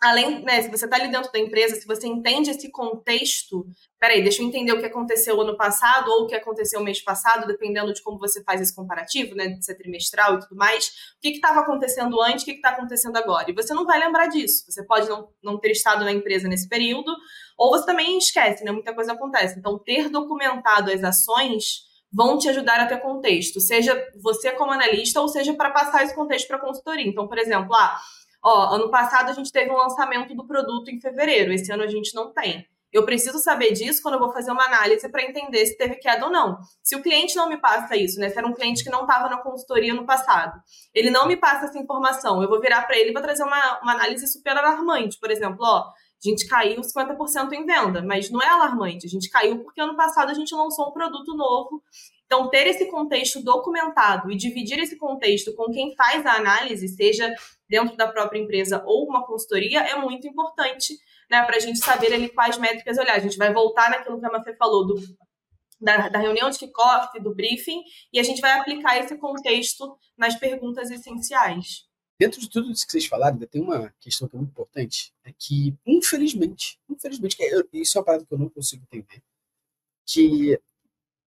além, né, se você está ali dentro da empresa, se você entende esse contexto, peraí, deixa eu entender o que aconteceu ano passado ou o que aconteceu mês passado, dependendo de como você faz esse comparativo, né, de ser trimestral e tudo mais, o que estava acontecendo antes, o que está acontecendo agora. E você não vai lembrar disso. Você pode não, não ter estado na empresa nesse período, ou você também esquece, né, muita coisa acontece. Então, ter documentado as ações vão te ajudar a ter contexto, seja você como analista ou seja para passar esse contexto para a consultoria. Então, por exemplo, ah, Ó, ano passado a gente teve um lançamento do produto em fevereiro, esse ano a gente não tem. Eu preciso saber disso quando eu vou fazer uma análise para entender se teve queda ou não. Se o cliente não me passa isso, né? Se era um cliente que não estava na consultoria no passado, ele não me passa essa informação, eu vou virar para ele e vou trazer uma, uma análise super alarmante. Por exemplo, ó, a gente caiu 50% em venda, mas não é alarmante. A gente caiu porque ano passado a gente lançou um produto novo. Então, ter esse contexto documentado e dividir esse contexto com quem faz a análise, seja dentro da própria empresa ou uma consultoria, é muito importante, né, para a gente saber ali quais métricas olhar. A gente vai voltar naquilo que a Mafê falou do, da, da reunião de kickoff, do briefing, e a gente vai aplicar esse contexto nas perguntas essenciais. Dentro de tudo isso que vocês falaram, tem uma questão que é muito importante, é que, infelizmente, infelizmente, isso é uma parada que eu não consigo entender, que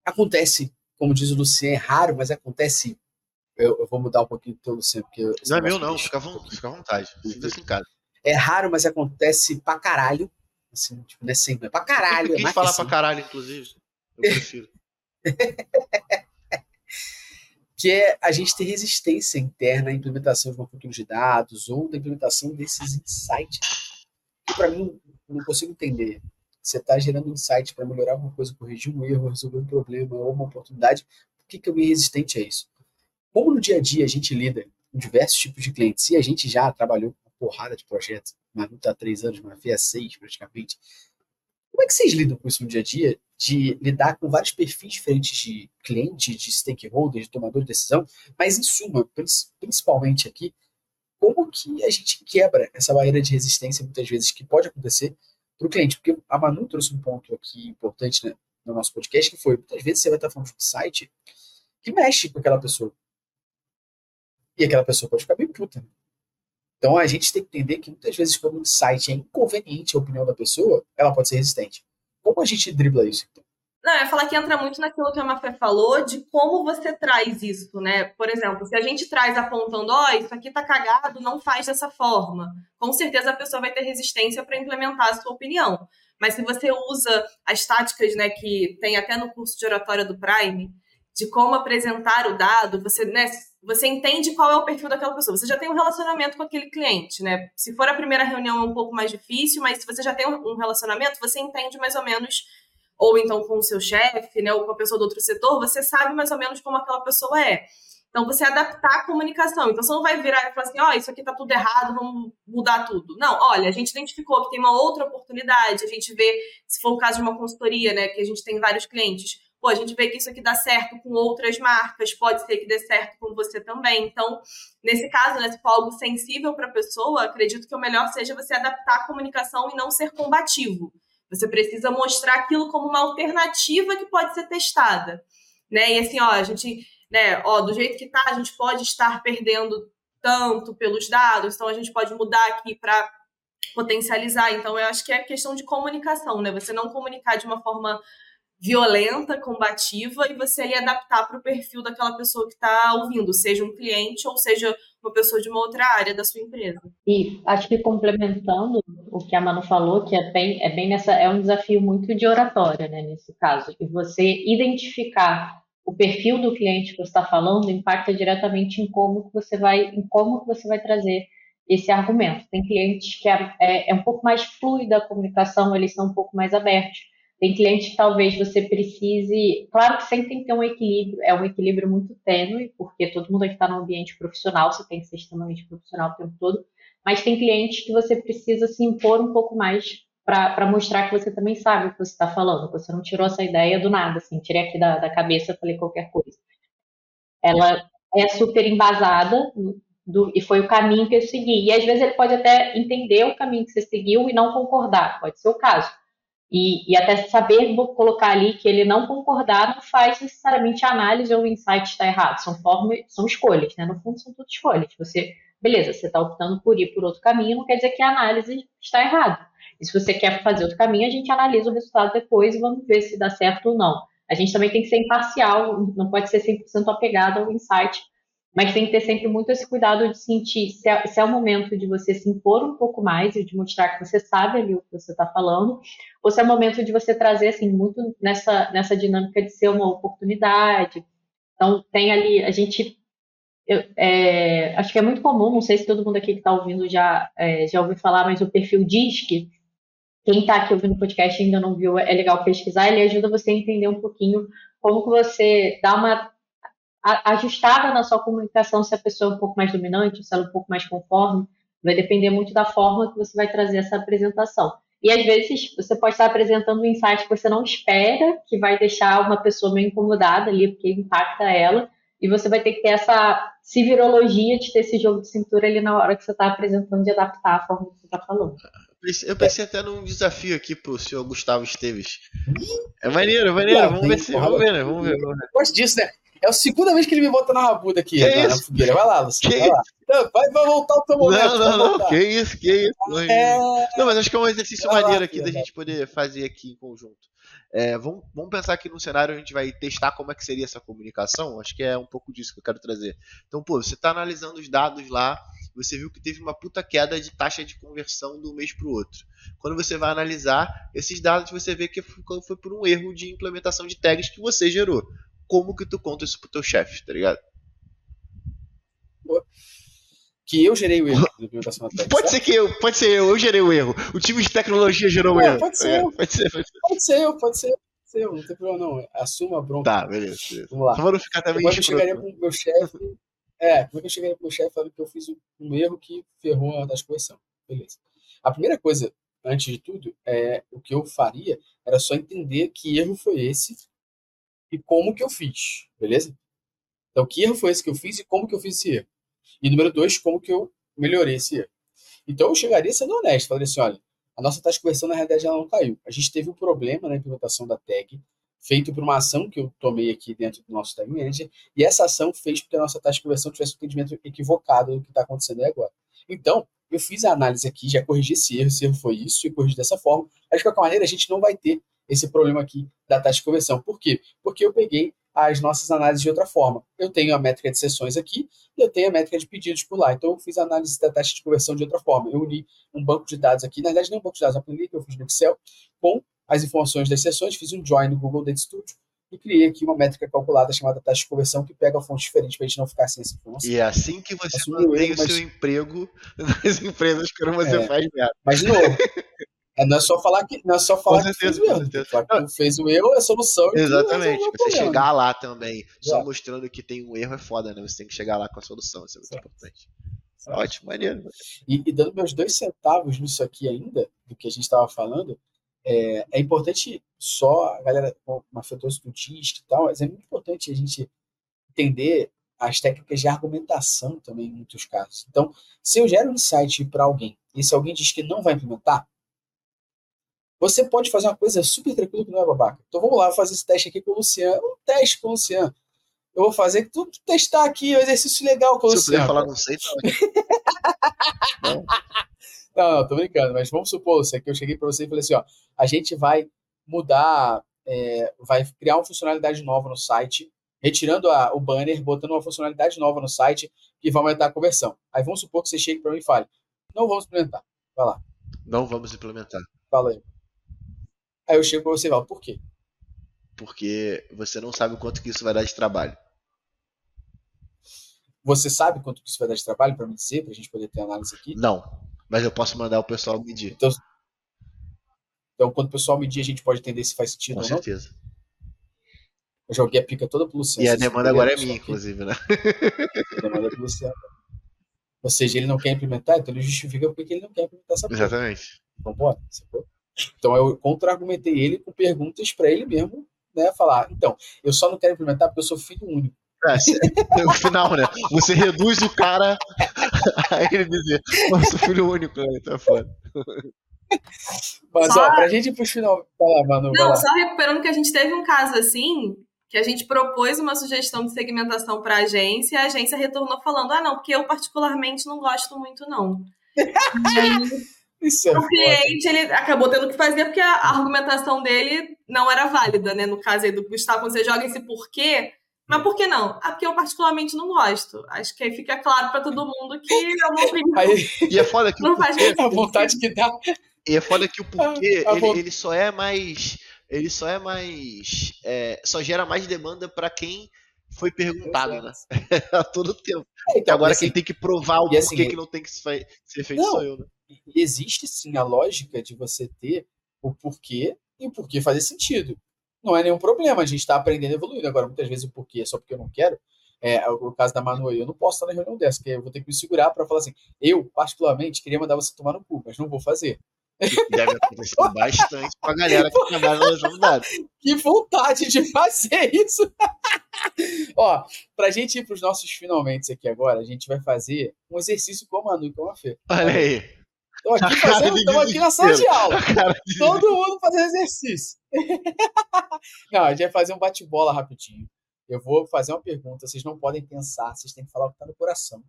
acontece, como diz o Luciano, é raro, mas acontece eu, eu, vou mudar um pouquinho do teu, Luciano, porque. Não é meu, não, fica, fica à vontade. Fica assim, cara. É raro, mas acontece pra caralho. Assim, tipo, não é sempre, é pra caralho. Eu quis falar assim. pra caralho, inclusive. Eu prefiro. que é a gente ter resistência interna à implementação de uma cultura de dados ou da implementação desses insights. Que para mim, não consigo entender. Você está gerando insight para melhorar alguma coisa, corrigir um erro, resolver um problema ou uma oportunidade. Por que, que eu me resistente a isso? Como no dia a dia a gente lida com diversos tipos de clientes, e a gente já trabalhou com uma porrada de projetos, Manu está há três anos, Mafia há seis praticamente, como é que vocês lidam com isso no dia a dia, de lidar com vários perfis diferentes de cliente, de stakeholder, de tomador de decisão, mas em suma, principalmente aqui, como que a gente quebra essa barreira de resistência, muitas vezes, que pode acontecer para o cliente? Porque a Manu trouxe um ponto aqui importante né, no nosso podcast, que foi, muitas vezes você vai estar falando de um site que mexe com aquela pessoa. E aquela pessoa pode ficar bem puta. Então a gente tem que entender que muitas vezes, quando um site é inconveniente à opinião da pessoa, ela pode ser resistente. Como a gente dribla isso, então? Não, eu ia falar que entra muito naquilo que a Mafé falou, de como você traz isso, né? Por exemplo, se a gente traz apontando, ó, oh, isso aqui tá cagado, não faz dessa forma. Com certeza a pessoa vai ter resistência para implementar a sua opinião. Mas se você usa as táticas, né, que tem até no curso de oratória do Prime, de como apresentar o dado, você, né, você entende qual é o perfil daquela pessoa. Você já tem um relacionamento com aquele cliente, né? Se for a primeira reunião é um pouco mais difícil, mas se você já tem um relacionamento, você entende mais ou menos ou então com o seu chefe, né, ou com a pessoa do outro setor, você sabe mais ou menos como aquela pessoa é. Então, você adaptar a comunicação. Então, você não vai virar e falar assim, ó, oh, isso aqui tá tudo errado, vamos mudar tudo. Não, olha, a gente identificou que tem uma outra oportunidade, a gente vê, se for o caso de uma consultoria, né, que a gente tem vários clientes, pô, a gente vê que isso aqui dá certo com outras marcas, pode ser que dê certo com você também. Então, nesse caso, né, se for algo sensível para a pessoa, acredito que o melhor seja você adaptar a comunicação e não ser combativo. Você precisa mostrar aquilo como uma alternativa que pode ser testada. Né? E assim, ó, a gente né, ó, do jeito que tá, a gente pode estar perdendo tanto pelos dados, então a gente pode mudar aqui para potencializar. Então, eu acho que é questão de comunicação, né? Você não comunicar de uma forma violenta, combativa, e você ali adaptar para o perfil daquela pessoa que está ouvindo, seja um cliente ou seja uma pessoa de uma outra área da sua empresa. E acho que complementando o que a Manu falou, que é bem, é bem nessa, é um desafio muito de oratória, né, nesse caso, e você identificar o perfil do cliente que você está falando impacta diretamente em como que você vai, em como que você vai trazer esse argumento. Tem clientes que é, é, é um pouco mais fluida a comunicação, eles são um pouco mais abertos. Tem clientes que talvez você precise. Claro que sempre tem que ter um equilíbrio, é um equilíbrio muito tênue, porque todo mundo está no ambiente profissional, você tem que ser extremamente profissional o tempo todo, mas tem clientes que você precisa se impor um pouco mais para mostrar que você também sabe o que você está falando, que você não tirou essa ideia do nada, assim, tirei aqui da, da cabeça falei qualquer coisa. Ela é super embasada do, e foi o caminho que eu segui. E às vezes ele pode até entender o caminho que você seguiu e não concordar, pode ser o caso. E, e até saber colocar ali que ele não concordar não faz necessariamente a análise ou o insight está errado, são formas, são escolhas, né? No fundo são tudo escolhas. Você, beleza, você está optando por ir por outro caminho, não quer dizer que a análise está errada. E se você quer fazer outro caminho, a gente analisa o resultado depois e vamos ver se dá certo ou não. A gente também tem que ser imparcial, não pode ser 100% apegado ao insight, mas tem que ter sempre muito esse cuidado de sentir se é, se é o momento de você se impor um pouco mais e de mostrar que você sabe ali o que você está falando, ou se é o momento de você trazer, assim, muito nessa, nessa dinâmica de ser uma oportunidade. Então, tem ali, a gente eu, é, acho que é muito comum, não sei se todo mundo aqui que está ouvindo já, é, já ouviu falar, mas o perfil DISC, quem está aqui ouvindo o podcast e ainda não viu, é legal pesquisar, ele ajuda você a entender um pouquinho como que você dá uma ajustada na sua comunicação, se a pessoa é um pouco mais dominante, se ela é um pouco mais conforme, vai depender muito da forma que você vai trazer essa apresentação. E às vezes você pode estar apresentando um insight que você não espera, que vai deixar uma pessoa meio incomodada ali, porque impacta ela, e você vai ter que ter essa civirologia de ter esse jogo de cintura ali na hora que você está apresentando, de adaptar a forma que você está falando. Eu pensei até num desafio aqui pro senhor Gustavo Esteves. É maneiro, é maneiro. Vamos ver se. Vamos ver, né? Vamos ver. Vamos ver. Gosto disso, né? É a segunda vez que ele me bota na rabuda aqui, na, na, fogueira. Vai lá, Luciano. Vai, lá. Não, vai, vai voltar o teu momento. Não, não, não. Que isso, que isso. É... Não, mas acho que é um exercício vai maneiro lá, aqui da gente poder fazer aqui em conjunto. É, vamos, vamos pensar aqui num cenário a gente vai testar como é que seria essa comunicação. Acho que é um pouco disso que eu quero trazer. Então, pô, você está analisando os dados lá você viu que teve uma puta queda de taxa de conversão do mês para o outro. Quando você vai analisar esses dados, você vê que foi por um erro de implementação de tags que você gerou. Como que tu conta isso pro teu chefe, tá ligado? Que eu gerei o erro. Pode ser que eu, pode ser eu, eu gerei o erro. O time de tecnologia gerou o erro. Pode ser, é, pode ser, pode ser. Pode ser eu, pode ser eu, não tem problema não. Assuma a bronca. Tá, beleza. beleza. Vamos lá. Só não ficar também Depois eu chegaria pro meu chefe é, como é que eu cheguei pro meu chefe falando que eu fiz um erro que ferrou a das correção. Beleza. A primeira coisa, antes de tudo, é o que eu faria era só entender que erro foi esse e como que eu fiz, beleza? Então, que erro foi esse que eu fiz e como que eu fiz esse erro? E número dois, como que eu melhorei esse erro? Então, eu chegaria sendo honesto, falaria assim, olha, a nossa taxa de conversão, na realidade, ela não caiu. A gente teve um problema na implementação da tag, feito por uma ação que eu tomei aqui dentro do nosso Tag Manager, e essa ação fez com que a nossa taxa de conversão tivesse um entendimento equivocado do que está acontecendo aí agora. Então, eu fiz a análise aqui, já corrigi esse erro, esse erro foi isso, e corrigi dessa forma, mas de qualquer maneira a gente não vai ter esse problema aqui da taxa de conversão. Por quê? Porque eu peguei as nossas análises de outra forma. Eu tenho a métrica de sessões aqui e eu tenho a métrica de pedidos por lá. Então, eu fiz a análise da taxa de conversão de outra forma. Eu uni um banco de dados aqui, na verdade, não um banco de dados, eu que eu fiz no Excel, com as informações das sessões, fiz um join no Google Data Studio e criei aqui uma métrica calculada chamada taxa de conversão que pega fontes diferentes para a gente não ficar sem essa informação. E é assim que você mantém o mas... seu emprego nas empresas que você é, faz merda. Mas, de novo, É, não é só falar que, não é só falar Com que fez certeza, o com erro. certeza. Falar que tu fez o erro, é a solução. Exatamente. Você problema. chegar lá também, só Exato. mostrando que tem um erro é foda, né? Você tem que chegar lá com a solução, isso é muito Exato. importante. Ótimo, maneiro. E, e dando meus dois centavos nisso aqui ainda, do que a gente estava falando, é, é importante só, a galera, como afetou isso do DISC e tal, mas é muito importante a gente entender as técnicas de argumentação também em muitos casos. Então, se eu gero um insight para alguém e se alguém diz que não vai implementar, você pode fazer uma coisa super tranquila que não é babaca. Então vamos lá fazer esse teste aqui com o Luciano. Um teste com o Luciano. Eu vou fazer tudo testar aqui, um exercício legal com o Se eu puder Luciano. falar, não sei, não. Não, não, tô brincando, mas vamos supor, Lúcia, que eu cheguei para você e falei assim, ó, a gente vai mudar, é, vai criar uma funcionalidade nova no site, retirando a- o banner, botando uma funcionalidade nova no site que vai aumentar a conversão. Aí vamos supor que você chegue para mim e fale, não vamos implementar. Vai lá, Não vamos implementar. fala aí. Aí eu chego para você e falo, por quê? Porque você não sabe o quanto que isso vai dar de trabalho. Você sabe quanto que isso vai dar de trabalho para me dizer, para a gente poder ter análise aqui? Não. Mas eu posso mandar o pessoal medir. Então, quando o pessoal medir, a gente pode entender se faz sentido Com ou não. certeza. Eu joguei a pica toda pro Luciano. E a demanda agora é minha, aqui? inclusive, né? A demanda é pro Luciano. Ou seja, ele não quer implementar, então ele justifica porque ele não quer implementar essa porra. Exatamente. Vambora, sacou? Então eu contra-argumentei ele com perguntas para ele mesmo, né? Falar, então, eu só não quero implementar porque eu sou filho único. É, no final, né? Você reduz o cara a ele dizer, nosso filho único, né? Então é foda. Mas, Só- ó, pra gente ir pro final. Vai lá, Manu, Não, só recuperando que a gente teve um caso assim, que a gente propôs uma sugestão de segmentação para a agência e a agência retornou falando: ah, não, porque eu particularmente não gosto muito, não. E aí, Isso é o foda. cliente ele acabou tendo que fazer porque a argumentação dele não era válida, né? No caso aí do Gustavo, quando você joga esse porquê. Mas por que não? Ah, porque eu particularmente não gosto. Acho que aí fica claro para todo mundo que é uma opinião. Aí E é foda que o Não faz porquê, a vontade que dá. e é foda que o porquê, Ah, ele, bom. ele só é mais. Ele só é mais. é, só gera mais demanda pra quem foi perguntado, né? A todo tempo. É, Porque então, agora e assim, quem tem que provar o e assim, porquê que não tem que ser feito Não. sou eu, né? E existe sim a lógica de você ter o porquê e o porquê fazer sentido. Não é nenhum problema, a gente está aprendendo e evoluindo. Agora, muitas vezes o porquê é só porque eu não quero. É, o caso da Manu eu não posso estar na reunião dessa, porque eu vou ter que me segurar para falar assim. Eu, particularmente, queria mandar você tomar no cu, mas não vou fazer. Deve acontecer bastante com a galera que trabalha nas unidades. Que vontade de fazer isso! Ó, pra gente ir pros nossos finalmente aqui agora, a gente vai fazer um exercício com a Manu e com a Fê. Olha aí. Estamos aqui, fazendo, aqui na sala de aula. De- Todo mundo fazendo exercício. Não, a gente vai fazer um bate-bola rapidinho. Eu vou fazer uma pergunta, vocês não podem pensar, vocês têm que falar o que está no coração.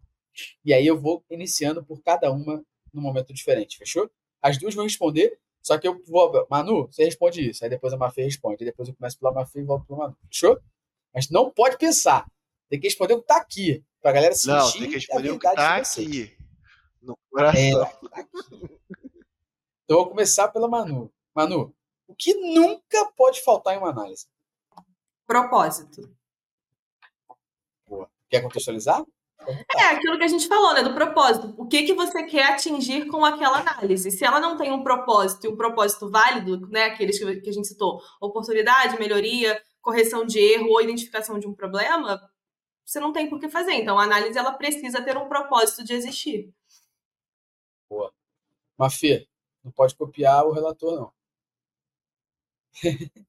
E aí eu vou iniciando por cada uma num momento diferente, fechou? As duas vão responder, só que eu vou. Manu, você responde isso. Aí depois a Mafê responde. Aí depois eu começo pela Mafê e volto pela Manu. Fechou? Mas não pode pensar. Tem que responder o que tá aqui. Pra galera sentir Não, tem que responder o que tá aqui. No coração. É. Então eu vou começar pela Manu. Manu, o que nunca pode faltar em uma análise? Propósito. Quer contextualizar? É aquilo que a gente falou, né? Do propósito. O que, que você quer atingir com aquela análise? Se ela não tem um propósito e um propósito válido, né? Aqueles que que a gente citou, oportunidade, melhoria, correção de erro ou identificação de um problema, você não tem por que fazer. Então, a análise ela precisa ter um propósito de existir. Mafê, não pode copiar o relator, não.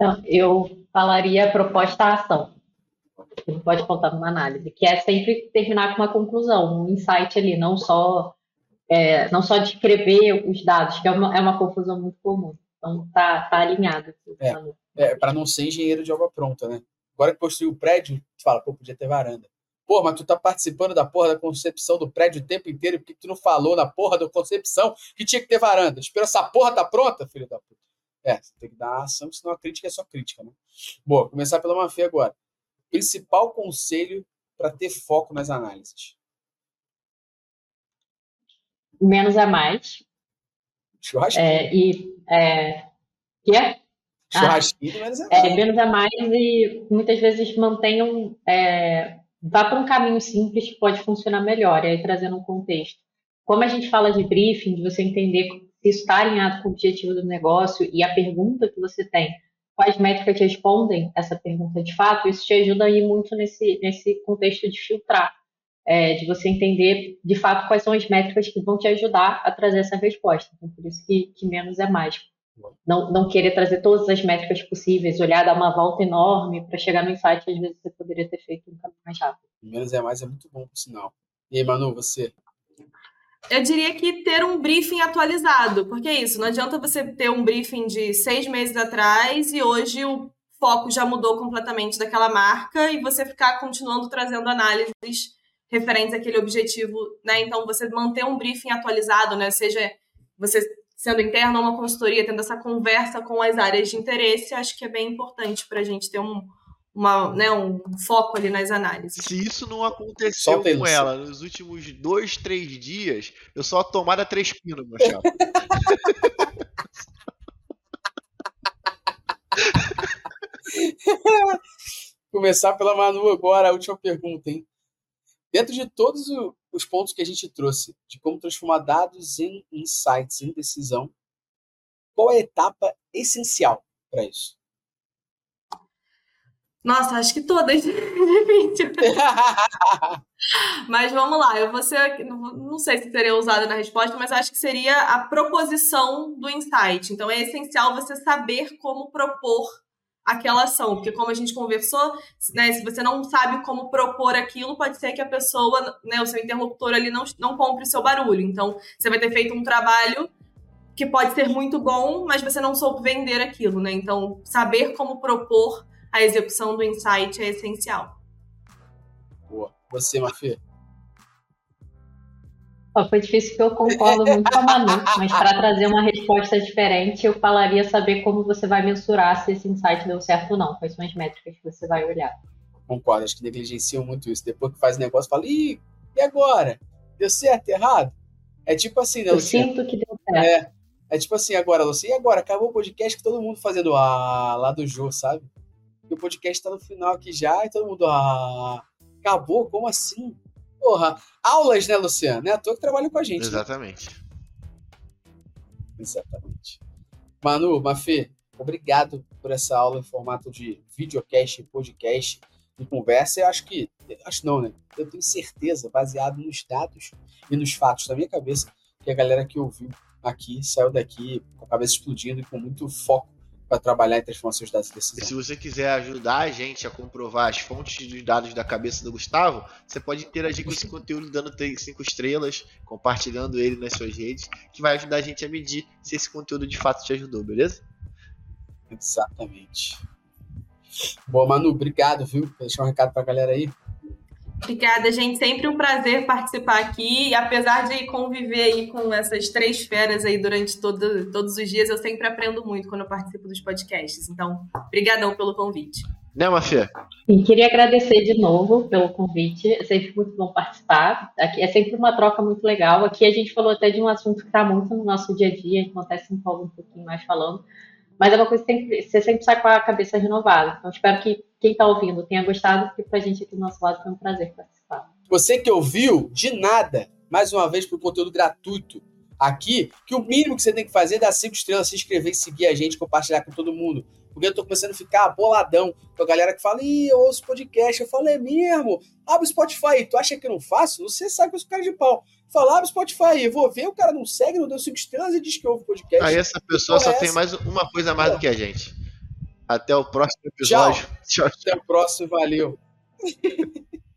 Então, eu falaria proposta à ação, que não pode faltar numa análise, que é sempre terminar com uma conclusão, um insight ali, não só é, não só descrever os dados, que é uma, é uma confusão muito comum. Então, tá, tá alinhado. É. É, para não ser engenheiro de obra pronta, né? Agora que construiu o prédio, tu fala, pô, podia ter varanda. Pô, mas tu tá participando da porra da concepção do prédio o tempo inteiro, por que tu não falou na porra da concepção que tinha que ter varanda? Espera essa porra tá pronta, filho da puta. É, você tem que dar ação, senão a crítica é só crítica, né? Boa, começar pela Mafê agora. Principal conselho para ter foco nas análises. Menos é mais. Churrasquinho. É, e é, que é? Churrasquinho, mas é, É, menos é mais e muitas vezes mantenham. É, vá para um caminho simples que pode funcionar melhor, e aí trazendo um contexto. Como a gente fala de briefing, de você entender se isso está alinhado com o objetivo do negócio e a pergunta que você tem, quais métricas respondem essa pergunta de fato, isso te ajuda a ir muito nesse, nesse contexto de filtrar, é, de você entender de fato quais são as métricas que vão te ajudar a trazer essa resposta. Então, por isso que, que menos é mais. Não, não querer trazer todas as métricas possíveis, olhar, dar uma volta enorme para chegar no insight, às vezes você poderia ter feito um caminho mais rápido. Menos é mais é muito bom, por sinal. E aí, Manu, você? Eu diria que ter um briefing atualizado, porque é isso, não adianta você ter um briefing de seis meses atrás e hoje o foco já mudou completamente daquela marca e você ficar continuando trazendo análises referentes àquele objetivo, né? Então, você manter um briefing atualizado, né? Seja você sendo interno ou uma consultoria, tendo essa conversa com as áreas de interesse, acho que é bem importante para a gente ter um, uma, né, um foco ali nas análises. Se isso não aconteceu com ela nos últimos dois, três dias, eu só tomara três pinos, meu chapa. Começar pela Manu agora, a última pergunta, hein? Dentro de todos os pontos que a gente trouxe, de como transformar dados em insights, em decisão, qual é a etapa essencial para isso? Nossa, acho que todas. mas vamos lá, eu vou ser, não sei se seria usada na resposta, mas acho que seria a proposição do insight. Então é essencial você saber como propor aquela ação, porque como a gente conversou, né, se você não sabe como propor aquilo, pode ser que a pessoa, né, o seu interlocutor ali não, não compre o seu barulho. Então, você vai ter feito um trabalho que pode ser muito bom, mas você não soube vender aquilo, né? Então, saber como propor a execução do insight é essencial. Boa. Você, Mafê? Foi difícil porque eu concordo muito com a Manu, mas para trazer uma resposta diferente, eu falaria saber como você vai mensurar se esse insight deu certo ou não, quais são as métricas que você vai olhar. Concordo, acho que negligenciam muito isso. Depois que faz o negócio, fala, Ih, e agora? Deu certo, errado? É tipo assim, né, Eu sinto que deu certo. É, é tipo assim, agora, Luciano, e agora? Acabou o podcast com todo mundo fazendo ah lá do Jô, sabe? E o podcast tá no final aqui já e todo mundo ah acabou? Como assim? Porra, aulas, né, Luciano? É à toa que trabalha com a gente. Né? Exatamente. Né? Exatamente. Manu, Mafê, obrigado por essa aula em formato de videocast, podcast e conversa. Eu acho que, acho não, né? Eu tenho certeza, baseado nos dados e nos fatos da minha cabeça, que a galera que ouviu aqui saiu daqui com a cabeça explodindo e com muito foco para trabalhar em transformação de dados de decisão. E se você quiser ajudar a gente a comprovar as fontes dos dados da cabeça do Gustavo, você pode interagir com esse conteúdo dando cinco estrelas, compartilhando ele nas suas redes, que vai ajudar a gente a medir se esse conteúdo de fato te ajudou, beleza? Exatamente. Bom, Manu, obrigado, viu? Vou deixar um recado para a galera aí. Obrigada, gente. Sempre um prazer participar aqui. E apesar de conviver aí com essas três feras aí durante todo, todos os dias, eu sempre aprendo muito quando eu participo dos podcasts. Então, brigadão pelo convite. Né, Mafia? E queria agradecer de novo pelo convite. É sempre muito bom participar. Aqui é sempre uma troca muito legal. Aqui a gente falou até de um assunto que está muito no nosso dia a dia, até se empolga um pouquinho mais falando. Mas é uma coisa que tem, você sempre sai com a cabeça renovada. Então, espero que quem está ouvindo tenha gostado, porque para a gente aqui do nosso lado foi um prazer participar. Você que ouviu, de nada, mais uma vez, por conteúdo gratuito aqui, que o mínimo que você tem que fazer é dar cinco estrelas, se inscrever, seguir a gente, compartilhar com todo mundo. Porque eu tô começando a ficar boladão com a galera que fala, ih, eu ouço podcast. Eu falo, é mesmo? Abre o Spotify. Tu acha que eu não faço? Você sabe que eu sou cara de pau. Fala, abre o Spotify. Eu vou ver, o cara não segue, não deu cinco estrelas e diz que ouve podcast. Aí essa pessoa só é tem mais uma coisa a mais é. do que a gente. Até o próximo episódio. Tchau. Tchau. Até o próximo, valeu.